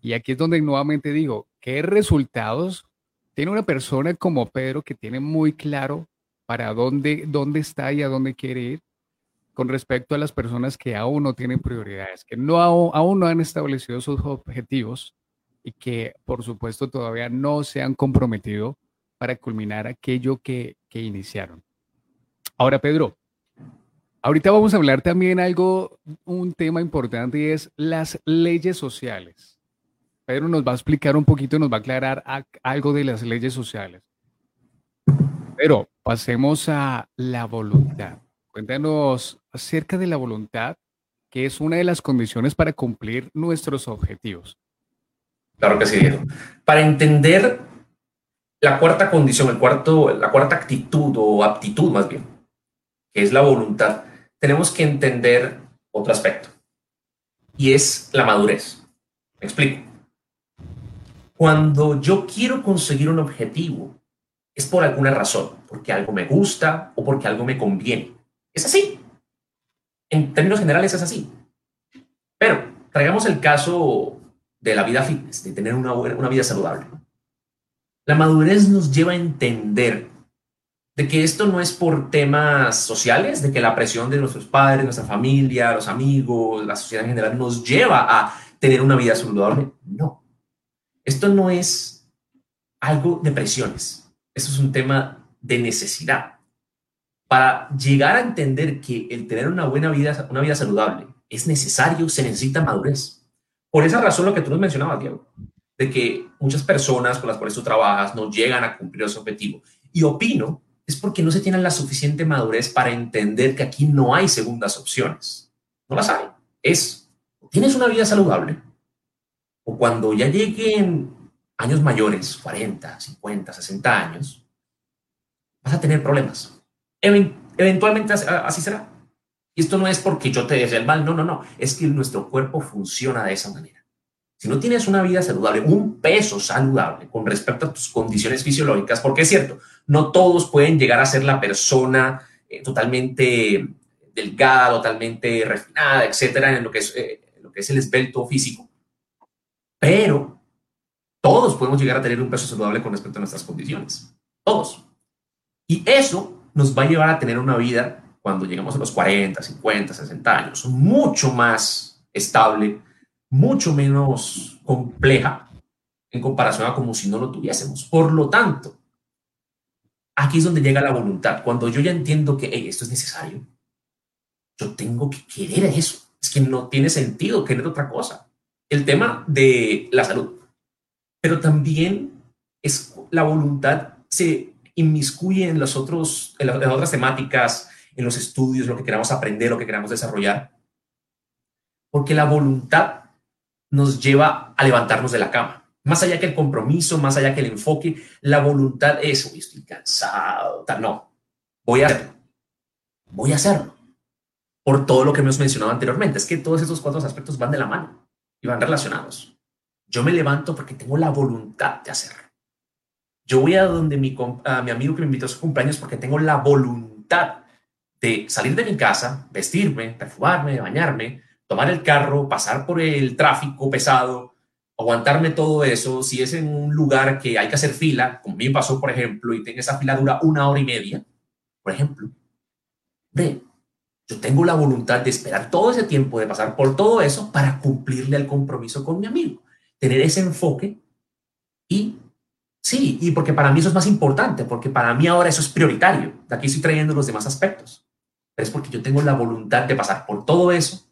Y aquí es donde nuevamente digo, ¿qué resultados tiene una persona como Pedro que tiene muy claro para dónde, dónde está y a dónde quiere ir con respecto a las personas que aún no tienen prioridades, que no, aún no han establecido sus objetivos y que por supuesto todavía no se han comprometido para culminar aquello que, que iniciaron. Ahora, Pedro, ahorita vamos a hablar también algo, un tema importante y es las leyes sociales. Pedro nos va a explicar un poquito, nos va a aclarar algo de las leyes sociales. Pero pasemos a la voluntad. Cuéntanos acerca de la voluntad, que es una de las condiciones para cumplir nuestros objetivos. Claro que sí, Diego. Para entender la cuarta condición, el cuarto, la cuarta actitud o aptitud más bien, que es la voluntad, tenemos que entender otro aspecto y es la madurez. Me explico. Cuando yo quiero conseguir un objetivo, es por alguna razón, porque algo me gusta o porque algo me conviene. Es así. En términos generales es así. Pero traigamos el caso de la vida fitness, de tener una, una vida saludable. La madurez nos lleva a entender de que esto no es por temas sociales, de que la presión de nuestros padres, nuestra familia, los amigos, la sociedad en general nos lleva a tener una vida saludable. No. Esto no es algo de presiones, esto es un tema de necesidad. Para llegar a entender que el tener una buena vida, una vida saludable es necesario, se necesita madurez. Por esa razón lo que tú nos mencionabas, Diego, de que muchas personas con las cuales tú trabajas no llegan a cumplir ese objetivo. Y opino es porque no se tienen la suficiente madurez para entender que aquí no hay segundas opciones. No las hay. Es, tienes una vida saludable o cuando ya lleguen años mayores, 40, 50, 60 años, vas a tener problemas. eventualmente así será. Y esto no es porque yo te desee el mal, no, no, no. Es que nuestro cuerpo funciona de esa manera. Si no tienes una vida saludable, un peso saludable con respecto a tus condiciones fisiológicas, porque es cierto, no todos pueden llegar a ser la persona eh, totalmente delgada, totalmente refinada, etcétera, en lo que es, eh, lo que es el esbelto físico. Pero todos podemos llegar a tener un peso saludable con respecto a nuestras condiciones. Todos. Y eso nos va a llevar a tener una vida cuando llegamos a los 40, 50, 60 años, mucho más estable, mucho menos compleja en comparación a como si no lo tuviésemos. Por lo tanto, aquí es donde llega la voluntad. Cuando yo ya entiendo que esto es necesario, yo tengo que querer eso. Es que no tiene sentido querer otra cosa. El tema de la salud. Pero también es la voluntad se inmiscuye en, los otros, en las otras temáticas, en los estudios, lo que queramos aprender, lo que queramos desarrollar. Porque la voluntad nos lleva a levantarnos de la cama. Más allá que el compromiso, más allá que el enfoque, la voluntad es, estoy cansado, tal, no, voy a hacerlo. Voy a hacerlo. Por todo lo que hemos mencionado anteriormente. Es que todos esos cuatro aspectos van de la mano y van relacionados. Yo me levanto porque tengo la voluntad de hacerlo. Yo voy a donde mi, a mi amigo que me invitó a su cumpleaños porque tengo la voluntad de salir de mi casa, vestirme, perfumarme, bañarme, tomar el carro, pasar por el tráfico pesado, aguantarme todo eso, si es en un lugar que hay que hacer fila, como bien pasó, por ejemplo, y tengo esa fila dura una hora y media, por ejemplo, ve, yo tengo la voluntad de esperar todo ese tiempo, de pasar por todo eso para cumplirle el compromiso con mi amigo, tener ese enfoque y sí, y porque para mí eso es más importante, porque para mí ahora eso es prioritario, de aquí estoy trayendo los demás aspectos, pero es porque yo tengo la voluntad de pasar por todo eso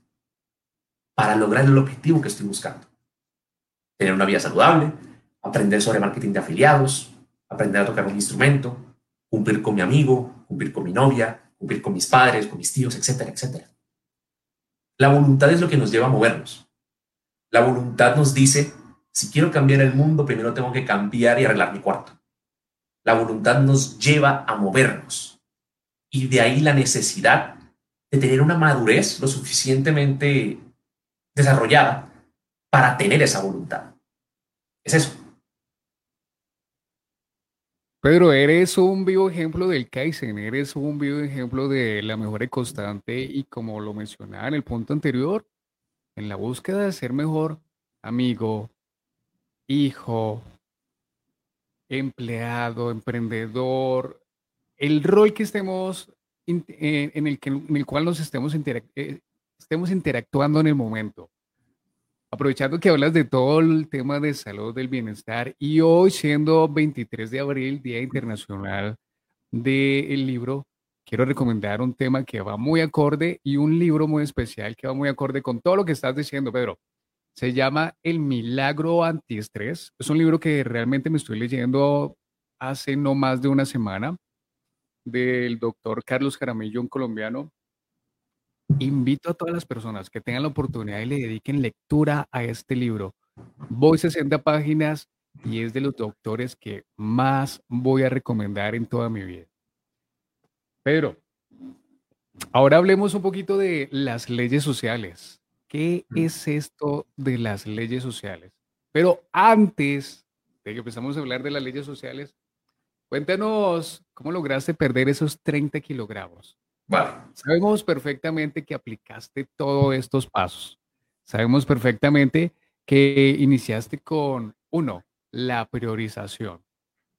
para lograr el objetivo que estoy buscando. Tener una vida saludable, aprender sobre marketing de afiliados, aprender a tocar un instrumento, cumplir con mi amigo, cumplir con mi novia, cumplir con mis padres, con mis tíos, etcétera, etcétera. La voluntad es lo que nos lleva a movernos. La voluntad nos dice, si quiero cambiar el mundo, primero tengo que cambiar y arreglar mi cuarto. La voluntad nos lleva a movernos. Y de ahí la necesidad de tener una madurez lo suficientemente desarrollada para tener esa voluntad. Es eso. Pedro, eres un vivo ejemplo del Kaizen, eres un vivo ejemplo de la mejora constante y como lo mencionaba en el punto anterior, en la búsqueda de ser mejor amigo, hijo, empleado, emprendedor, el rol que estemos eh, en el, que, en el cual nos estemos eh, estemos interactuando en el momento. Aprovechando que hablas de todo el tema de salud, del bienestar, y hoy siendo 23 de abril, Día Internacional del Libro, quiero recomendar un tema que va muy acorde y un libro muy especial que va muy acorde con todo lo que estás diciendo, Pedro. Se llama El Milagro Antiestrés. Es un libro que realmente me estoy leyendo hace no más de una semana del doctor Carlos Jaramillo, un colombiano invito a todas las personas que tengan la oportunidad y le dediquen lectura a este libro. Voy 60 páginas y es de los doctores que más voy a recomendar en toda mi vida. Pedro, ahora hablemos un poquito de las leyes sociales. ¿Qué mm. es esto de las leyes sociales? Pero antes de que empezamos a hablar de las leyes sociales, cuéntanos cómo lograste perder esos 30 kilogramos. Sabemos perfectamente que aplicaste todos estos pasos. Sabemos perfectamente que iniciaste con, uno, la priorización.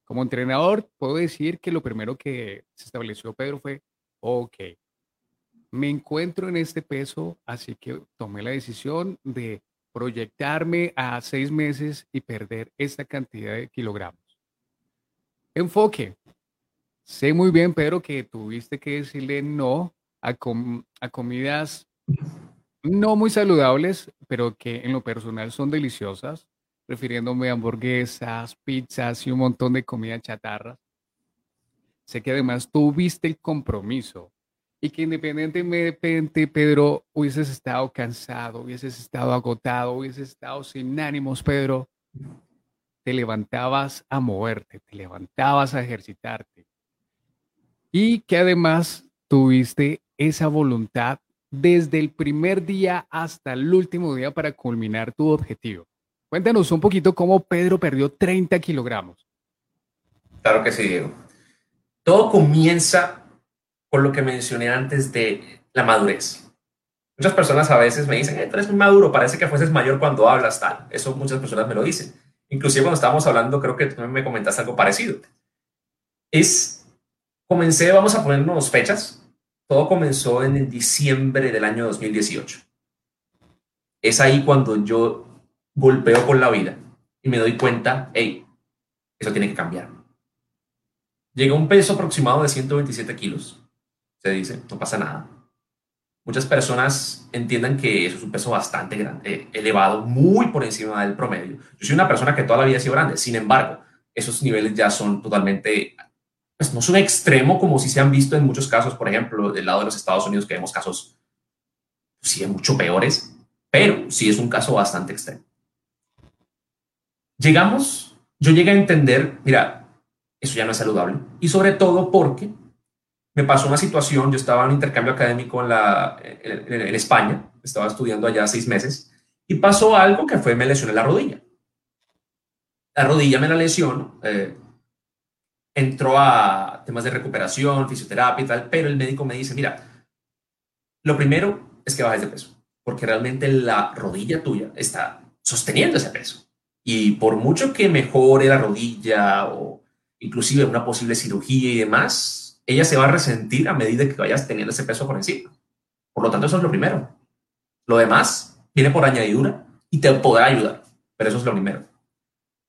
Como entrenador, puedo decir que lo primero que se estableció, Pedro, fue, ok, me encuentro en este peso, así que tomé la decisión de proyectarme a seis meses y perder esta cantidad de kilogramos. Enfoque, Sé muy bien, Pedro, que tuviste que decirle no a, comidas no muy saludables, pero que en lo personal son deliciosas. refiriéndome a hamburguesas, pizzas y un montón de comida chatarra. Sé que además tuviste el compromiso y que independientemente, Pedro, hubieses estado cansado, hubieses estado agotado, hubieses estado sin ánimos, Pedro, te levantabas a moverte, te levantabas a ejercitarte. Y que además tuviste esa voluntad desde el primer día hasta el último día para culminar tu objetivo. Cuéntanos un poquito cómo Pedro perdió 30 kilogramos. Claro que sí, Diego. Todo comienza con lo que mencioné antes de la madurez. Muchas personas a veces me dicen, eh, tú eres muy maduro, parece que fueses mayor cuando hablas tal. Eso muchas personas me lo dicen. Inclusive cuando estábamos hablando, creo que tú me comentaste algo parecido. Es, comencé, vamos a ponernos fechas. Todo comenzó en diciembre del año 2018. Es ahí cuando yo golpeo con la vida y me doy cuenta, hey, eso tiene que cambiar Llega un peso aproximado de 127 kilos. Se dice, no pasa nada. Muchas personas entienden que eso es un peso bastante grande, eh, elevado, muy por encima del promedio. Yo soy una persona que toda la vida ha sido grande, sin embargo, esos niveles ya son totalmente, pues no son extremo como si se han visto en muchos casos, por ejemplo, del lado de los Estados Unidos, que vemos casos, sí, mucho peores, pero sí es un caso bastante extremo. Llegamos, yo llegué a entender, mira, eso ya no es saludable. Y sobre todo porque me pasó una situación, yo estaba en un intercambio académico en, la, en, España, estaba estudiando allá seis meses, y pasó algo que fue, me lesioné la rodilla. La rodilla me la lesionó, eh, entró a temas de recuperación, fisioterapia y tal, pero el médico me dice, mira, lo primero es que bajes de peso, porque realmente la rodilla tuya está sosteniendo ese peso. Y por mucho que mejore la rodilla o inclusive una posible cirugía y demás, ella se va a resentir a medida que vayas teniendo ese peso por encima. Por lo tanto, eso es lo primero. Lo demás viene por añadidura y te podrá ayudar, pero eso es lo primero.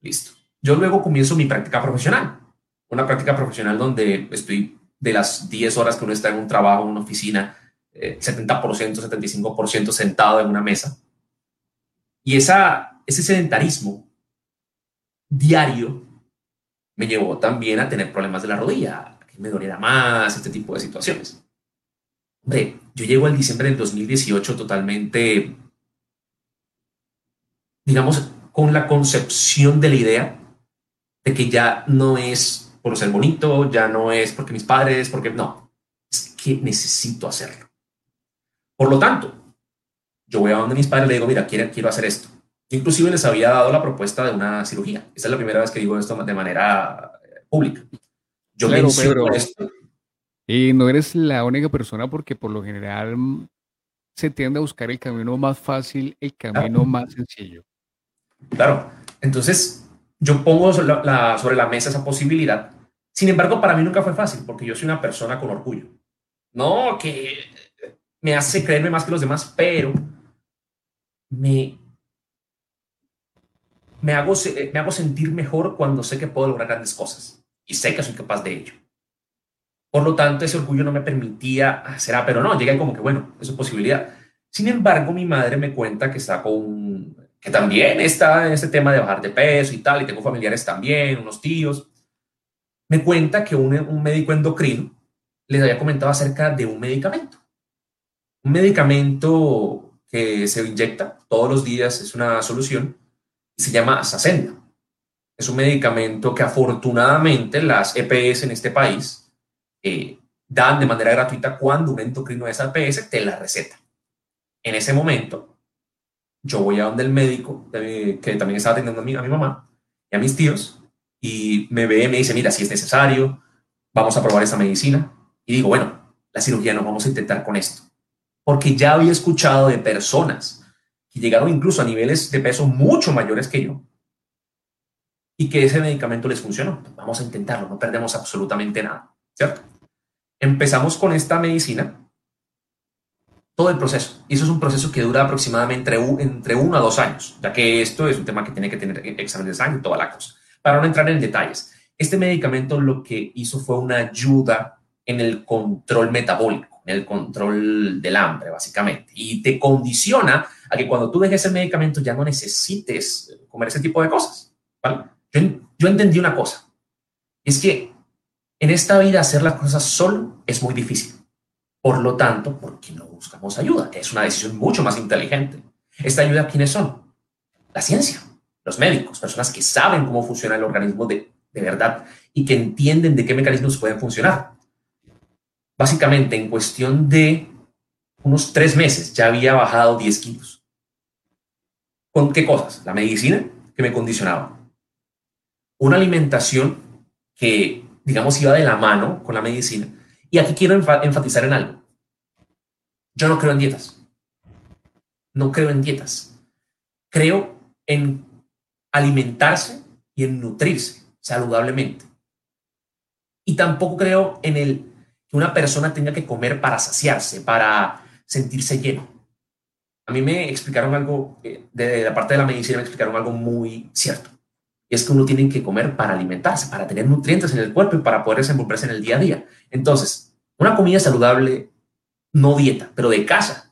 Listo. Yo luego comienzo mi práctica profesional. Una práctica profesional donde estoy de las 10 horas que uno está en un trabajo, en una oficina, 70%, eh, 75% sentado en una mesa. Y esa, ese sedentarismo diario me llevó también a tener problemas de la rodilla, que me doliera más, este tipo de situaciones. Hombre, yo llego al diciembre del 2018 totalmente, digamos, con la concepción de la idea de que ya no es por ser bonito, ya no es porque mis padres, porque no, es que necesito hacerlo. Por lo tanto, yo voy a donde mis padres le digo, mira, quiero, quiero hacer esto. Inclusive les había dado la propuesta de una cirugía. Esta es la primera vez que digo esto de manera eh, pública. Yo claro, menciono esto. Y no eres la única persona porque por lo general se tiende a buscar el camino más fácil, el camino más sencillo. Claro. Entonces, yo pongo sobre la, mesa esa posibilidad. Sin embargo, para mí nunca fue fácil porque yo soy una persona con orgullo. No que me hace creerme más que los demás, pero me me hago, me hago sentir mejor cuando sé que puedo lograr grandes cosas y sé que soy capaz de ello. Por lo tanto, ese orgullo no me permitía ah, pero no, llegué como que, bueno, eso es posibilidad. Sin embargo, mi madre me cuenta que está con, que también está en este tema de bajar de peso y tal, y tengo familiares también, unos tíos. Me cuenta que un, un médico endocrino les había comentado acerca de un medicamento. Un medicamento que se inyecta todos los días, es una solución, se llama Saxenda. Es un medicamento que afortunadamente las EPS en este país eh, dan de manera gratuita cuando un endocrino esa EPS te la receta. En ese momento, yo voy a donde el médico, que también estaba atendiendo a mi, mamá y a mis tíos, y me ve me dice, mira, si es necesario, vamos a probar esa medicina. Y digo, bueno, la cirugía no vamos a intentar con esto. Porque ya había escuchado de personas que llegaron incluso a niveles de peso mucho mayores que yo, y que ese medicamento les funcionó. Vamos a intentarlo, no perdemos absolutamente nada, ¿cierto? Empezamos con esta medicina, todo el proceso, y eso es un proceso que dura aproximadamente entre, uno a dos años, ya que esto es un tema que tiene que tener exámenes de sangre, toda la cosa. Para no entrar en detalles, este medicamento lo que hizo fue una ayuda en el control metabólico, en el control del hambre, básicamente, y te condiciona a que cuando tú dejes el medicamento ya no necesites comer ese tipo de cosas. Yo, yo entendí una cosa, es que en esta vida hacer las cosas solo es muy difícil. Por lo tanto, ¿por qué no buscamos ayuda? Es una decisión mucho más inteligente. ¿Esta ayuda quiénes son? La ciencia, los médicos, personas que saben cómo funciona el organismo de, de verdad y que entienden de qué mecanismos pueden funcionar. Básicamente, en cuestión de unos tres meses ya había bajado 10 kilos. ¿Con qué cosas? La medicina que me condicionaba. Una alimentación que, digamos, iba de la mano con la medicina. Y aquí quiero enfatizar en algo. Yo no creo en dietas. No creo en dietas. Creo en alimentarse y en nutrirse saludablemente. Y tampoco creo en el que una persona tenga que comer para saciarse, para sentirse lleno. A mí me explicaron algo, eh, de la parte de la medicina me explicaron algo muy cierto. Y es que uno tiene que comer para alimentarse, para tener nutrientes en el cuerpo y para poder desenvolverse en el día a día. Entonces, una comida saludable, no dieta, pero de casa,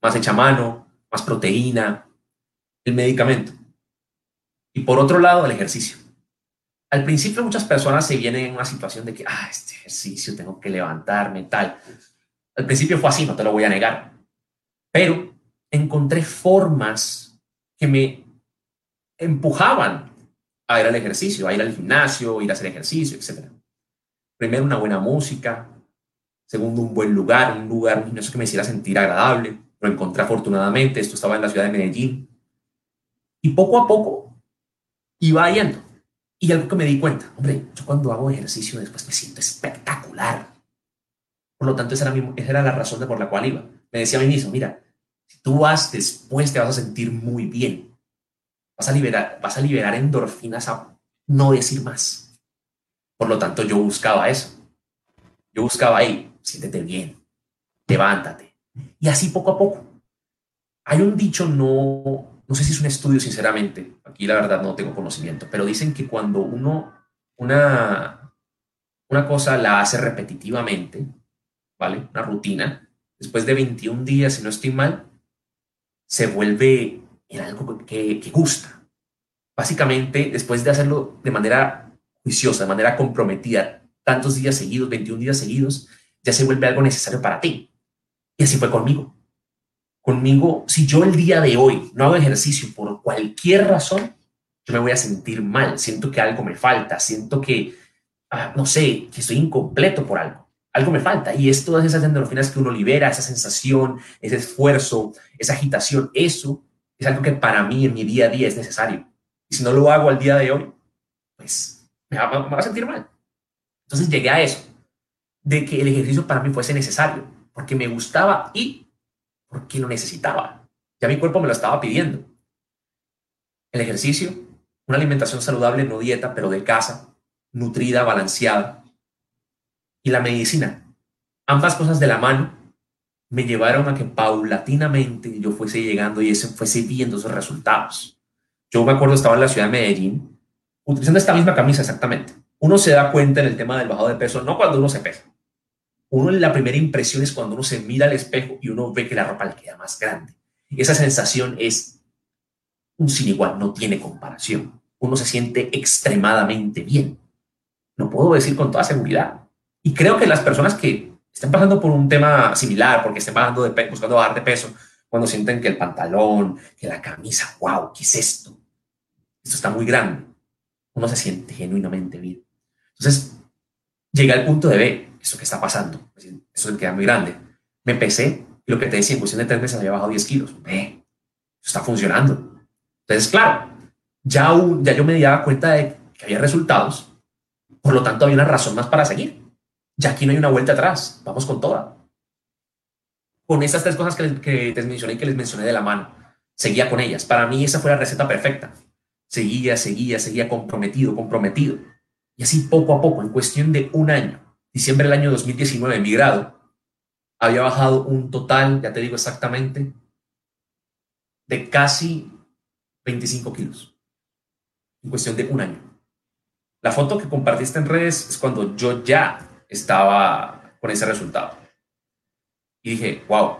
más hecha mano, más proteína, el medicamento. Y por otro lado, el ejercicio. Al principio muchas personas se vienen en una situación de que, ah, este ejercicio, tengo que levantarme, tal. Al principio fue así, no te lo voy a negar. Pero encontré formas que me empujaban a ir al ejercicio, a ir al gimnasio, ir a hacer ejercicio, etc. Primero, una buena música. Segundo, un buen lugar, un lugar, un que me hiciera sentir agradable. Lo encontré afortunadamente. Esto estaba en la ciudad de Medellín. Y poco a poco iba yendo. Y algo que me di cuenta, hombre, yo cuando hago ejercicio después me siento espectacular. Por lo tanto, esa era, esa era la razón de por la cual iba. Me decía a mí mismo, mira, si tú vas después te vas a sentir muy bien. Vas a liberar, vas a liberar endorfinas a no decir más. Por lo tanto, yo buscaba eso. Yo buscaba ahí, siéntete bien, levántate. Y así poco a poco. Hay un dicho, no, no sé si es un estudio, sinceramente, aquí la verdad no tengo conocimiento, pero dicen que cuando uno una, una cosa la hace repetitivamente, ¿vale? Una rutina, después de 21 días, si no estoy mal, se vuelve en algo que, que gusta. Básicamente, después de hacerlo de manera juiciosa, de manera comprometida, tantos días seguidos, 21 días seguidos, ya se vuelve algo necesario para ti. Y así fue conmigo. Conmigo, si yo el día de hoy no hago ejercicio por cualquier razón, yo me voy a sentir mal, siento que algo me falta, siento que, ah, no sé, que estoy incompleto por algo algo me falta. Y es todas esas endorfinas que uno libera, esa sensación, ese esfuerzo, esa agitación, eso es algo que para mí en mi día a día es necesario. Y si no lo hago al día de hoy, pues me va, a sentir mal. Entonces llegué a eso, de que el ejercicio para mí fuese necesario, porque me gustaba y porque lo necesitaba. Ya mi cuerpo me lo estaba pidiendo. El ejercicio, una alimentación saludable, no dieta, pero de casa, nutrida, balanceada, y la medicina. Ambas cosas de la mano me llevaron a que paulatinamente yo fuese llegando y ese fuese viendo esos resultados. Yo me acuerdo, estaba en la ciudad de Medellín, utilizando esta misma camisa exactamente. Uno se da cuenta en el tema del bajado de peso, no cuando uno se pesa. Uno en la primera impresión es cuando uno se mira al espejo y uno ve que la ropa le queda más grande. Esa sensación es un sin igual, no tiene comparación. Uno se siente extremadamente bien. No puedo decir con toda seguridad, y creo que las personas que estén pasando por un tema similar, porque estén bajando de buscando bajar de peso, cuando sienten que el pantalón, que la camisa, wow, ¿qué es esto? Esto está muy grande. Uno se siente genuinamente bien. Entonces, llegué al punto de ver eso que está pasando. Eso me queda muy grande. Me pesé y lo que te decía, en cuestión de tres meses había bajado 10 kilos. Eso está funcionando. Entonces, claro, ya, ya yo me daba cuenta de que había resultados. Por lo tanto, había una razón más para seguir. Ya aquí no hay una vuelta atrás, vamos con toda. Con esas tres cosas que, que te mencioné y que les mencioné de la mano, seguía con ellas. Para mí esa fue la receta perfecta. Seguía, seguía, seguía comprometido, comprometido. Y así poco a poco, en cuestión de un año, diciembre del año 2019, en mi grado, había bajado un total, ya te digo exactamente, de casi 25 kilos. En cuestión de un año. La foto que compartiste en redes es cuando yo ya estaba con ese resultado. Y dije, wow,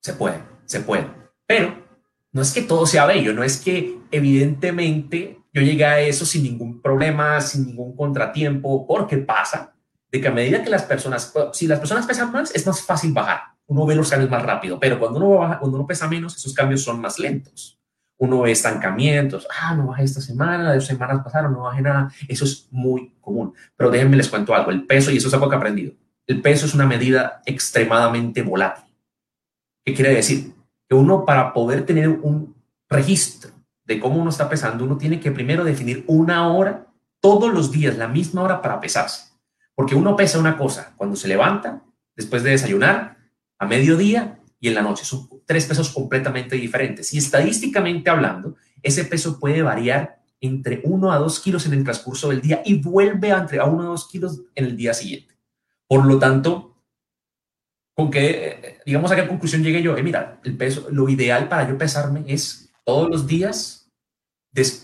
se puede, se puede. Pero no es que todo sea bello, no es que evidentemente yo llegué a eso sin ningún problema, sin ningún contratiempo, porque pasa de que a medida que las personas, si las personas pesan más, es más fácil bajar, uno ve los cambios más rápido, pero cuando uno, baja, cuando uno pesa menos, esos cambios son más lentos. Uno ve estancamientos, ah, no bajé esta semana, dos semanas pasaron, no bajé nada, eso es muy común. Pero déjenme les cuento algo, el peso, y eso es algo que he aprendido, el peso es una medida extremadamente volátil. ¿Qué quiere decir? Que uno para poder tener un registro de cómo uno está pesando, uno tiene que primero definir una hora todos los días, la misma hora para pesarse. Porque uno pesa una cosa cuando se levanta, después de desayunar, a mediodía y en la noche. Son tres pesos completamente diferentes. Y estadísticamente hablando, ese peso puede variar entre 1 a 2 kilos en el transcurso del día y vuelve a entre a 1 a 2 kilos en el día siguiente. Por lo tanto, con que, digamos, a qué conclusión llegué yo, eh, mira, el peso, lo ideal para yo pesarme es todos los días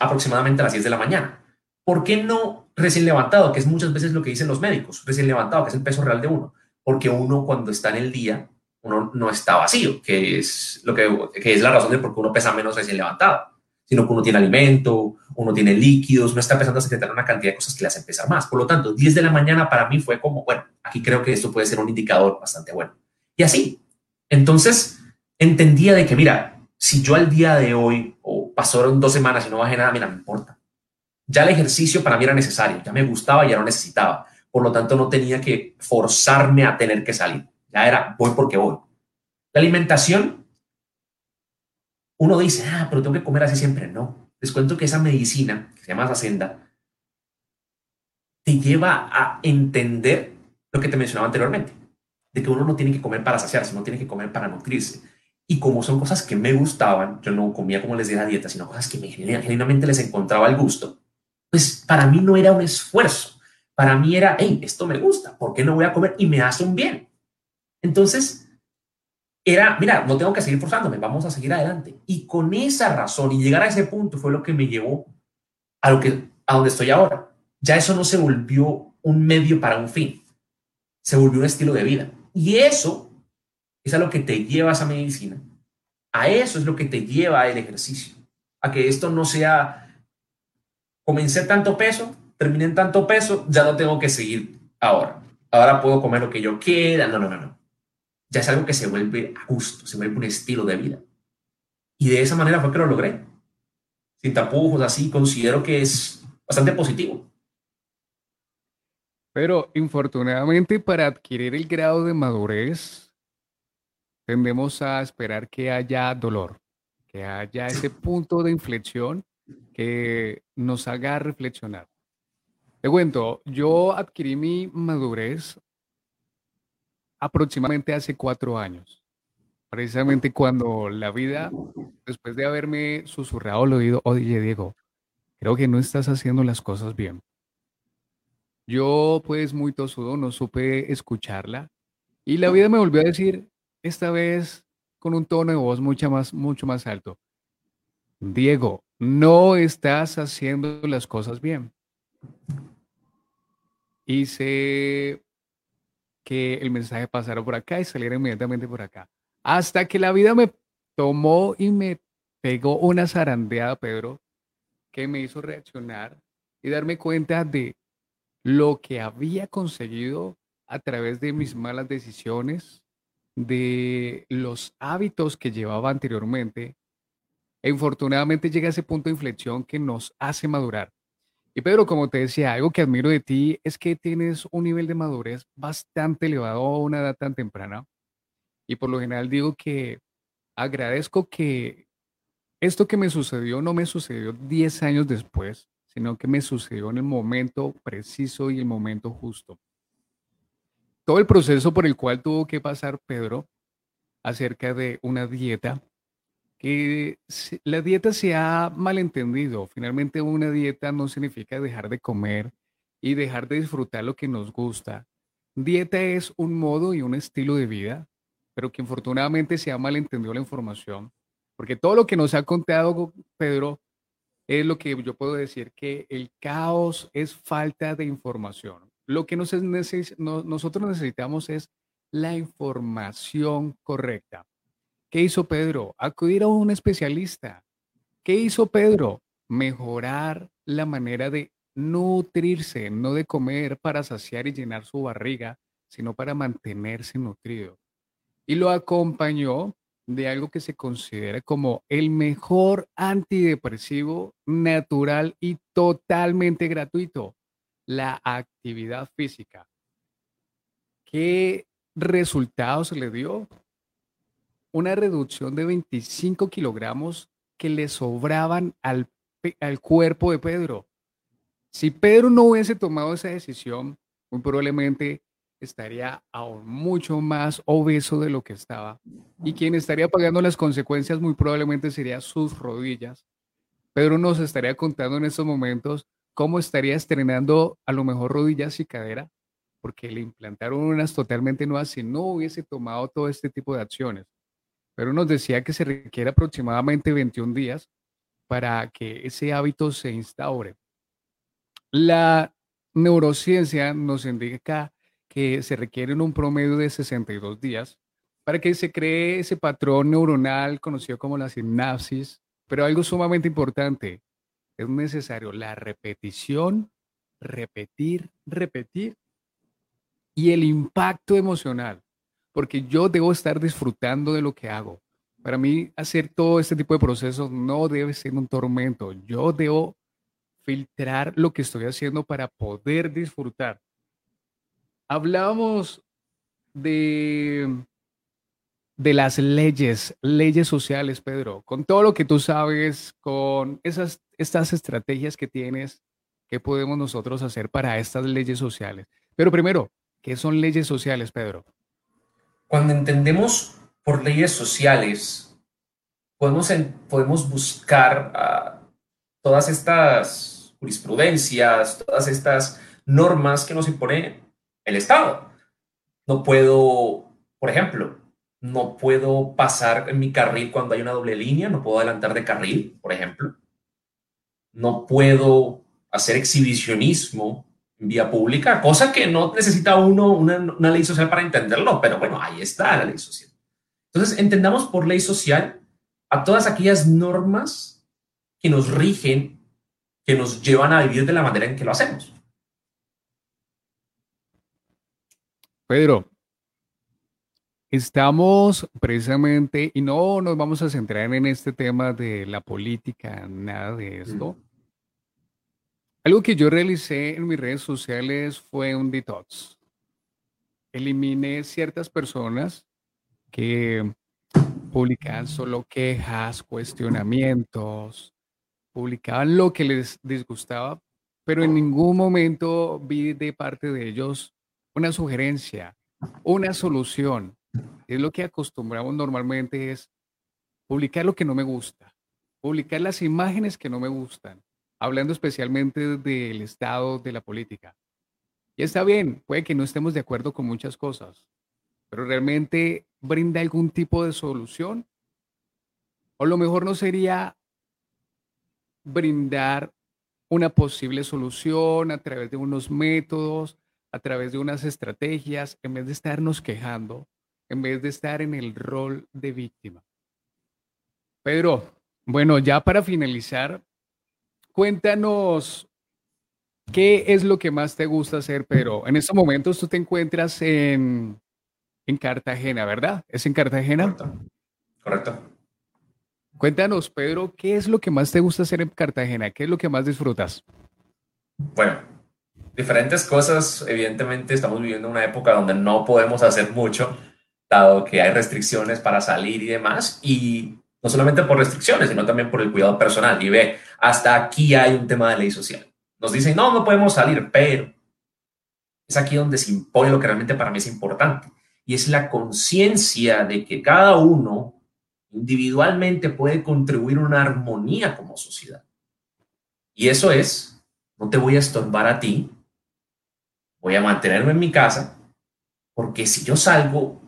aproximadamente a las 10 de la mañana. ¿Por qué no recién levantado? Que es muchas veces lo que dicen los médicos, recién levantado, que es el peso real de uno. Porque uno cuando está en el día, uno no está vacío, que es, lo que, que es la razón de por qué uno pesa menos recién levantado, sino que uno tiene alimento, uno tiene líquidos, no está empezando a secretar una cantidad de cosas que le hacen pesar más. Por lo tanto, 10 de la mañana para mí fue como, bueno, aquí creo que esto puede ser un indicador bastante bueno. Y así. Entonces, entendía de que, mira, si yo al día de hoy, o pasaron dos semanas y no bajé nada, mira, me importa. Ya el ejercicio para mí era necesario, ya me gustaba, ya lo necesitaba. Por lo tanto, no tenía que forzarme a tener que salir. Ya era, voy porque voy. La alimentación, uno dice, ah, pero tengo que comer así siempre. No. Les cuento que esa medicina, que se llama Sacenda, te lleva a entender lo que te mencionaba anteriormente de que uno no tiene que comer para saciarse, no tiene que comer para nutrirse. Y como son cosas que me gustaban, yo no comía como les dije la dieta, sino cosas que me genuinamente les encontraba el gusto, pues para mí no era un esfuerzo. Para mí era, hey, esto me gusta, ¿por qué no voy a comer? Y me hace un bien. Entonces, era, mira, no tengo que seguir forzándome, vamos a seguir adelante. Y con esa razón y llegar a ese punto fue lo que me llevó a lo que a donde estoy ahora. Ya eso no se volvió un medio para un fin, se volvió un estilo de vida. Y eso es a lo que te lleva esa medicina. A eso es lo que te lleva el ejercicio. A que esto no sea, comencé tanto peso, terminé en tanto peso, ya no tengo que seguir ahora. Ahora puedo comer lo que yo quiera. No, no, no, no. Ya es algo que se vuelve a gusto, se vuelve un estilo de vida. Y de esa manera fue que lo logré. Sin tapujos, así, considero que es bastante positivo. Pero infortunadamente para adquirir el grado de madurez, tendemos a esperar que haya dolor, que haya ese punto de inflexión que nos haga reflexionar. Te cuento, yo adquirí mi madurez aproximadamente hace cuatro años, precisamente cuando la vida, después de haberme susurrado al oído, oye Diego, creo que no estás haciendo las cosas bien. Yo, pues, muy tosudo, no supe escucharla. Y la vida me volvió a decir, esta vez con un tono de voz mucho más, mucho más alto. Diego, no estás haciendo las cosas bien. Hice que el mensaje pasara por acá y saliera inmediatamente por acá. Hasta que la vida me tomó y me pegó una zarandeada, Pedro, que me hizo reaccionar y darme cuenta de lo que había conseguido a través de mis malas decisiones, de los hábitos que llevaba anteriormente. E infortunadamente llega ese punto de inflexión que nos hace madurar. Y Pedro, como te decía, algo que admiro de ti es que tienes un nivel de madurez bastante elevado a una edad tan temprana. Y por lo general digo que agradezco que esto que me sucedió no me sucedió 10 años después, sino que me sucedió en el momento preciso y el momento justo. Todo el proceso por el cual tuvo que pasar Pedro acerca de una dieta, que la dieta se ha malentendido. Finalmente una dieta no significa dejar de comer y dejar de disfrutar lo que nos gusta. Dieta es un modo y un estilo de vida, pero que infortunadamente se ha malentendido la información, porque todo lo que nos ha contado Pedro es lo que yo puedo decir, que el caos es falta de información. Lo que nosotros necesitamos es la información correcta. ¿Qué hizo Pedro? Acudir a un especialista. ¿Qué hizo Pedro? Mejorar la manera de nutrirse, no de comer para saciar y llenar su barriga, sino para mantenerse nutrido. Y lo acompañó de algo que se considera como el mejor antidepresivo natural y totalmente gratuito, la actividad física. ¿Qué resultados le dio? Una reducción de 25 kilogramos que le sobraban al, al cuerpo de Pedro. Si Pedro no hubiese tomado esa decisión, muy probablemente estaría aún mucho más obeso de lo que estaba. Y quien estaría pagando las consecuencias muy probablemente sería sus rodillas. Pedro nos estaría contando en estos momentos cómo estaría estrenando a lo mejor rodillas y cadera, porque le implantaron unas totalmente nuevas si no hubiese tomado todo este tipo de acciones pero nos decía que se requiere aproximadamente 21 días para que ese hábito se instaure. La neurociencia nos indica que se requieren un promedio de 62 días para que se cree ese patrón neuronal conocido como la sinapsis, pero algo sumamente importante, es necesario la repetición, repetir, repetir y el impacto emocional porque yo debo estar disfrutando de lo que hago. Para mí, hacer todo este tipo de procesos no debe ser un tormento. Yo debo filtrar lo que estoy haciendo para poder disfrutar. Hablábamos de, de las leyes, leyes sociales, Pedro. Con todo lo que tú sabes, con esas, estas estrategias que tienes, ¿qué podemos nosotros hacer para estas leyes sociales? Pero primero, ¿qué son leyes sociales, Pedro? Cuando entendemos por leyes sociales, podemos, podemos buscar ah, todas estas jurisprudencias, todas estas normas que nos impone el Estado. No puedo, por ejemplo, no puedo pasar en mi carril cuando hay una doble línea, no puedo adelantar de carril, por ejemplo. No puedo hacer exhibicionismo vía pública, cosa que no necesita uno una, ley social para entenderlo, pero bueno, ahí está la ley social. Entonces, entendamos por ley social a todas aquellas normas que nos rigen, que nos llevan a vivir de la manera en que lo hacemos. Pedro, estamos precisamente, y no nos vamos a centrar en este tema de la política, nada de esto. Algo que yo realicé en mis redes sociales fue un detox. Eliminé ciertas personas que publicaban solo quejas, cuestionamientos, publicaban lo que les disgustaba, pero en ningún momento vi de parte de ellos una sugerencia, una solución. Es lo que acostumbramos normalmente es publicar lo que no me gusta, publicar las imágenes que no me gustan, hablando especialmente del Estado, de la política. Y está bien, puede que no estemos de acuerdo con muchas cosas, pero realmente brinda algún tipo de solución. O lo mejor no sería brindar una posible solución a través de unos métodos, a través de unas estrategias, en vez de estarnos quejando, en vez de estar en el rol de víctima. Pedro, bueno, ya para finalizar, cuéntanos qué es lo que más te gusta hacer, pero en estos momentos tú te encuentras en, en Cartagena, ¿verdad? ¿Es en Cartagena? Correcto. Cuéntanos, Pedro, ¿qué es lo que más te gusta hacer en Cartagena? ¿Qué es lo que más disfrutas? Bueno, diferentes cosas. Evidentemente estamos viviendo una época donde no podemos hacer mucho, dado que hay restricciones para salir y demás. Y no solamente por restricciones, sino también por el cuidado personal. Y ve, hasta aquí hay un tema de ley social. Nos dicen, no, no podemos salir, pero es aquí donde se impone lo que realmente para mí es importante. Y es la conciencia de que cada uno individualmente puede contribuir a una armonía como sociedad. Y eso es, no te voy a estorbar a ti, voy a mantenerme en mi casa, porque si yo salgo,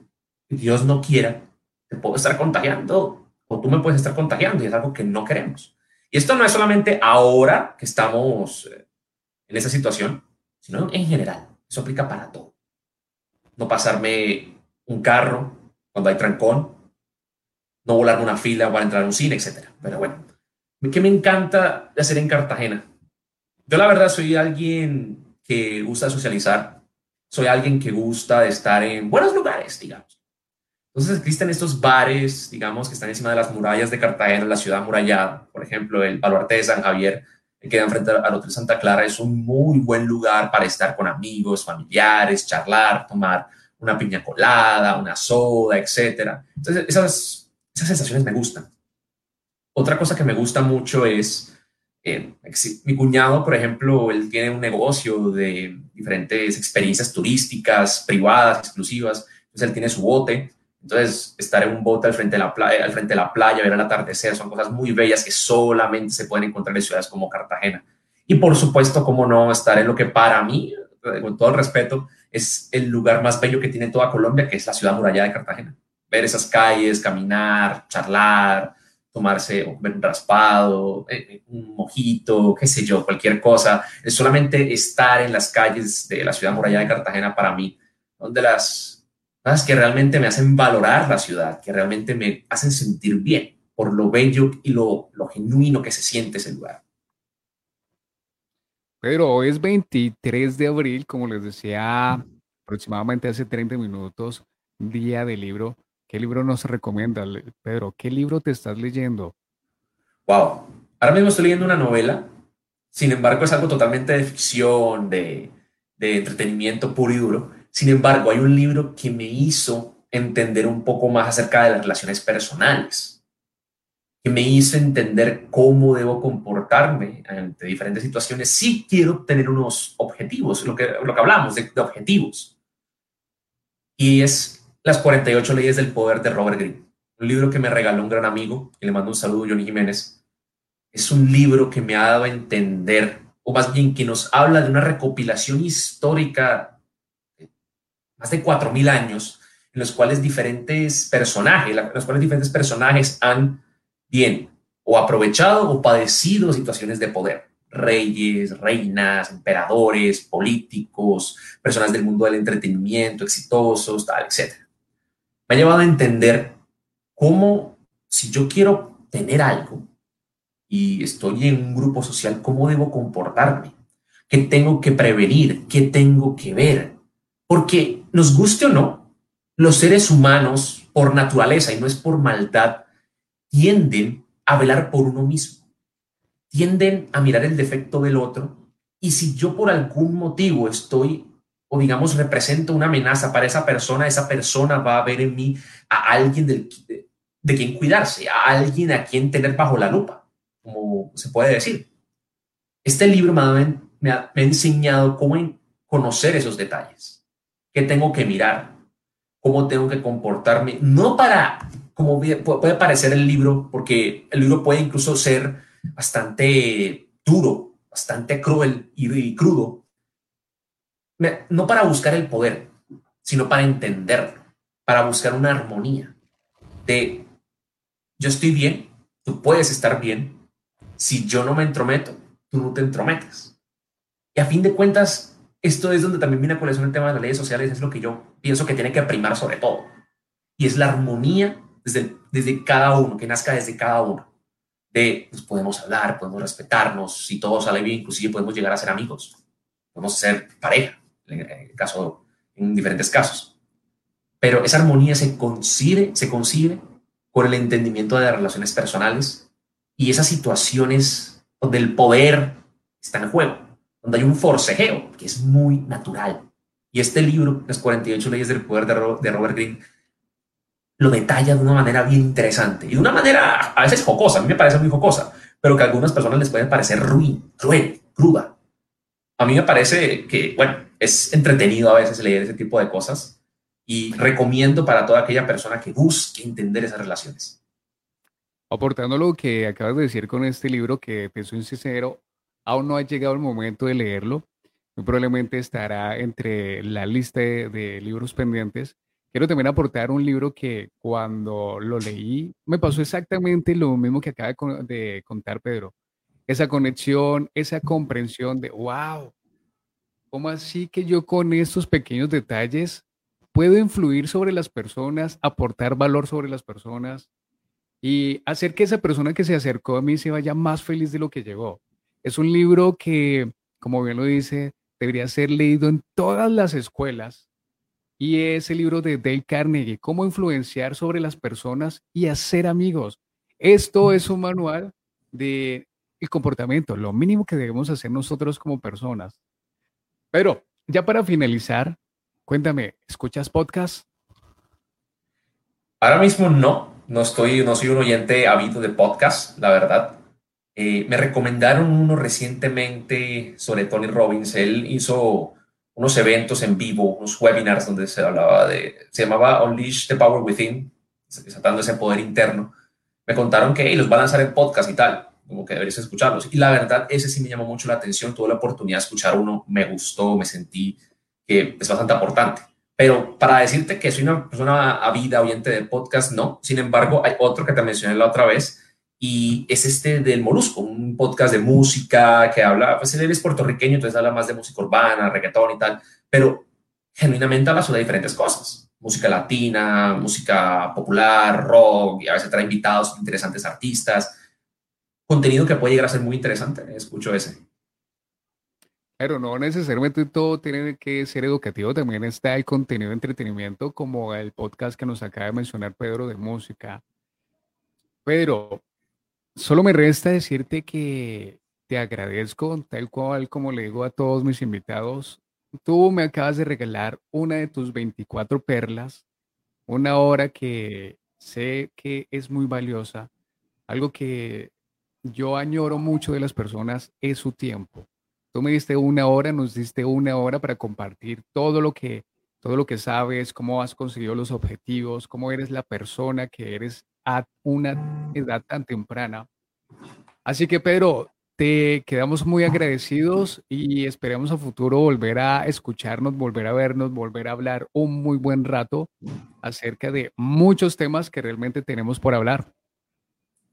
Dios no quiera, te puedo estar contagiando o tú me puedes estar contagiando y es algo que no queremos. Y esto no es solamente ahora que estamos eh, en esa situación, sino en general. Eso aplica para todo. No pasarme un carro cuando hay trancón, no volarme una fila para entrar a un cine, etc. Pero bueno, ¿qué me encanta de hacer en Cartagena? Yo la verdad soy alguien que gusta socializar, soy alguien que gusta de estar en buenos lugares, digamos. Entonces existen estos bares, digamos, que están encima de las murallas de Cartagena, la ciudad murallada, por ejemplo, el Baluarte de San Javier, que queda enfrente al Hotel Santa Clara, es un muy buen lugar para estar con amigos, familiares, charlar, tomar una piña colada, una soda, etc. Entonces, esas, esas sensaciones me gustan. Otra cosa que me gusta mucho es, eh, mi cuñado, por ejemplo, él tiene un negocio de diferentes experiencias turísticas, privadas, exclusivas. Entonces, él tiene su bote entonces, estar en un bote al frente de la playa, al frente de la playa, ver el atardecer, son cosas muy bellas que solamente se pueden encontrar en ciudades como Cartagena. Y por supuesto, cómo no estar en lo que para mí, con todo el respeto, es el lugar más bello que tiene toda Colombia, que es la ciudad murallada de Cartagena. Ver esas calles, caminar, charlar, tomarse un raspado, eh, eh, un mojito, qué sé yo, cualquier cosa. Es solamente estar en las calles de la ciudad murallada de Cartagena para mí, donde las que realmente me hacen valorar la ciudad, que realmente me hacen sentir bien por lo bello y lo, lo genuino que se siente ese lugar. Pedro, hoy es 23 de abril, como les decía aproximadamente hace 30 minutos, día del libro. ¿Qué libro nos recomienda, Pedro? ¿Qué libro te estás leyendo? Wow, ahora mismo estoy leyendo una novela, sin embargo es algo totalmente de ficción, de, de entretenimiento puro y duro sin embargo, hay un libro que me hizo entender un poco más acerca de las relaciones personales, que me hizo entender cómo debo comportarme ante diferentes situaciones si quiero tener unos objetivos, lo que, lo que hablamos de, objetivos. Y es Las 48 leyes del poder de Robert Greene, un libro que me regaló un gran amigo, y le mando un saludo, Johnny Jiménez. Es un libro que me ha dado a entender, o más bien que nos habla de una recopilación histórica más de 4.000 años, en los cuales diferentes personajes, en los cuales diferentes personajes han bien o aprovechado o padecido situaciones de poder. Reyes, reinas, emperadores, políticos, personas del mundo del entretenimiento, exitosos, tal, etc. Me ha llevado a entender cómo, si yo quiero tener algo y estoy en un grupo social, cómo debo comportarme, qué tengo que prevenir, qué tengo que ver, porque nos guste o no, los seres humanos, por naturaleza y no es por maldad, tienden a velar por uno mismo, tienden a mirar el defecto del otro. Y si yo por algún motivo estoy o digamos represento una amenaza para esa persona, esa persona va a ver en mí a alguien del, de, quien cuidarse, a alguien a quien tener bajo la lupa, como se puede decir. Este libro me ha enseñado cómo conocer esos detalles qué tengo que mirar, cómo tengo que comportarme, no para, como puede parecer el libro, porque el libro puede incluso ser bastante duro, bastante cruel y, crudo, no para buscar el poder, sino para entenderlo, para buscar una armonía de yo estoy bien, tú puedes estar bien, si yo no me entrometo, tú no te entrometes. Y a fin de cuentas, esto es donde también viene a colación el tema de las redes sociales, es lo que yo pienso que tiene que primar sobre todo. Y es la armonía desde, desde cada uno, que nazca desde cada uno. De, pues podemos hablar, podemos respetarnos, si todo sale bien, inclusive podemos llegar a ser amigos, podemos ser pareja, en, caso, en diferentes casos. Pero esa armonía se concibe, se concibe con el entendimiento de las relaciones personales y esas situaciones donde el poder está en juego donde hay un forcejeo que es muy natural. Y este libro, Las 48 leyes del poder de, Robert Greene, lo detalla de una manera bien interesante y de una manera a veces jocosa, a mí me parece muy jocosa, pero que a algunas personas les puede parecer ruin, cruel, cruda. A mí me parece que, bueno, es entretenido a veces leer ese tipo de cosas y recomiendo para toda aquella persona que busque entender esas relaciones. Aportando lo que acabas de decir con este libro, que te soy sincero, aún no ha llegado el momento de leerlo. Muy probablemente estará entre la lista de, libros pendientes. Quiero también aportar un libro que cuando lo leí me pasó exactamente lo mismo que acaba de contar Pedro. Esa conexión, esa comprensión de, wow, ¿cómo así que yo con estos pequeños detalles puedo influir sobre las personas, aportar valor sobre las personas? y hacer que esa persona que se acercó a mí se vaya más feliz de lo que llegó. Es un libro que, como bien lo dice, debería ser leído en todas las escuelas y es el libro de Dale Carnegie, cómo influenciar sobre las personas y hacer amigos. Esto es un manual de el comportamiento, lo mínimo que debemos hacer nosotros como personas. Pero ya para finalizar, cuéntame, ¿escuchas podcast? Ahora mismo no, no estoy, no soy un oyente hábito de podcast, la verdad. Eh, me recomendaron uno recientemente sobre Tony Robbins. Él hizo unos eventos en vivo, unos webinars donde se hablaba de, se llamaba Unleash the Power Within, desatando ese poder interno. Me contaron que los va a lanzar en podcast y tal, como que deberías escucharlos. Y la verdad, ese sí me llamó mucho la atención, tuve la oportunidad de escuchar uno, me gustó, me sentí que es bastante importante. Pero para decirte que soy una persona avida, oyente de podcast, no. Sin embargo, hay otro que te mencioné la otra vez, y es este del Molusco, un podcast de música que habla, pues él es puertorriqueño, entonces habla más de música urbana, reggaetón y tal, pero genuinamente habla sobre diferentes cosas, música latina, música popular, rock, y a veces trae invitados, interesantes artistas, contenido que puede llegar a ser muy interesante, escucho ese. Pero no necesariamente todo tiene que ser educativo, también está el contenido de entretenimiento como el podcast que nos acaba de mencionar Pedro de música. Pero Solo me resta decirte que te agradezco, tal cual como le digo a todos mis invitados. Tú me acabas de regalar una de tus 24 perlas, una hora que sé que es muy valiosa, algo que yo añoro mucho de las personas es su tiempo. Tú me diste una hora, nos diste una hora para compartir todo lo que todo lo que sabes, cómo has conseguido los objetivos, cómo eres la persona que eres a una edad tan temprana. Así que Pedro, te quedamos muy agradecidos y esperemos a futuro volver a escucharnos, volver a vernos, volver a hablar un muy buen rato acerca de muchos temas que realmente tenemos por hablar.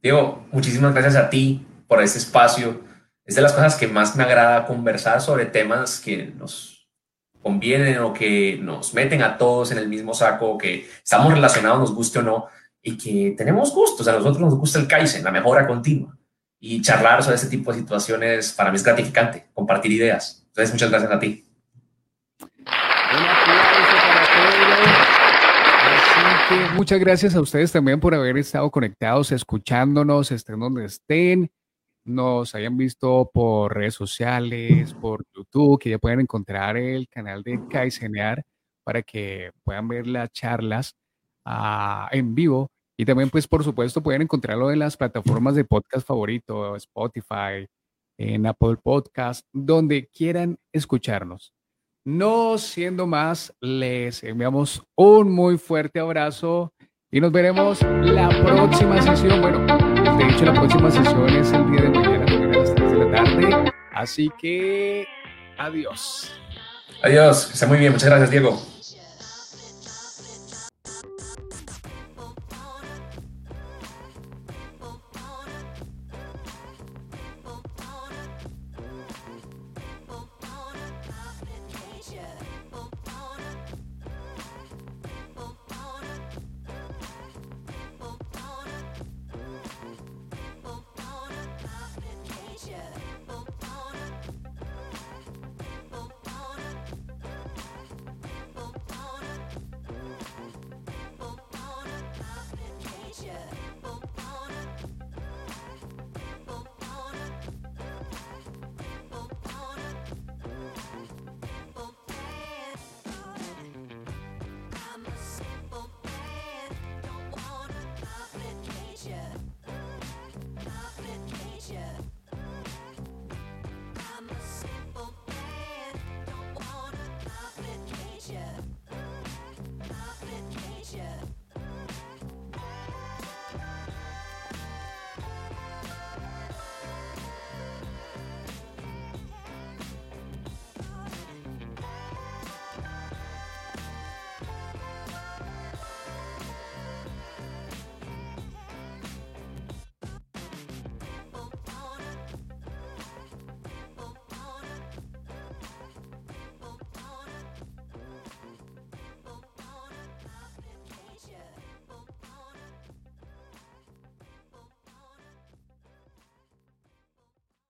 Diego, muchísimas gracias a ti por este espacio. Es de las cosas que más me agrada conversar sobre temas que nos convienen o que nos meten a todos en el mismo saco, que estamos relacionados, nos guste o no y que tenemos gustos. A nosotros nos gusta el Kaizen, la mejora continua. Y charlar sobre ese tipo de situaciones para mí es gratificante, compartir ideas. Entonces, muchas gracias a ti. muchas gracias a ustedes también por haber estado conectados, escuchándonos, estén donde estén, nos hayan visto por redes sociales, por YouTube, que ya pueden encontrar el canal de Kaizenear para que puedan ver las charlas en vivo. Y también, pues, por supuesto, pueden encontrarlo en las plataformas de podcast favorito, Spotify, en Apple Podcast, donde quieran escucharnos. No siendo más, les enviamos un muy fuerte abrazo y nos veremos la próxima sesión. Bueno, de hecho, la próxima sesión es el día de mañana, a las 3 de la tarde. Así que, adiós. Adiós, está muy bien. Muchas gracias, Diego.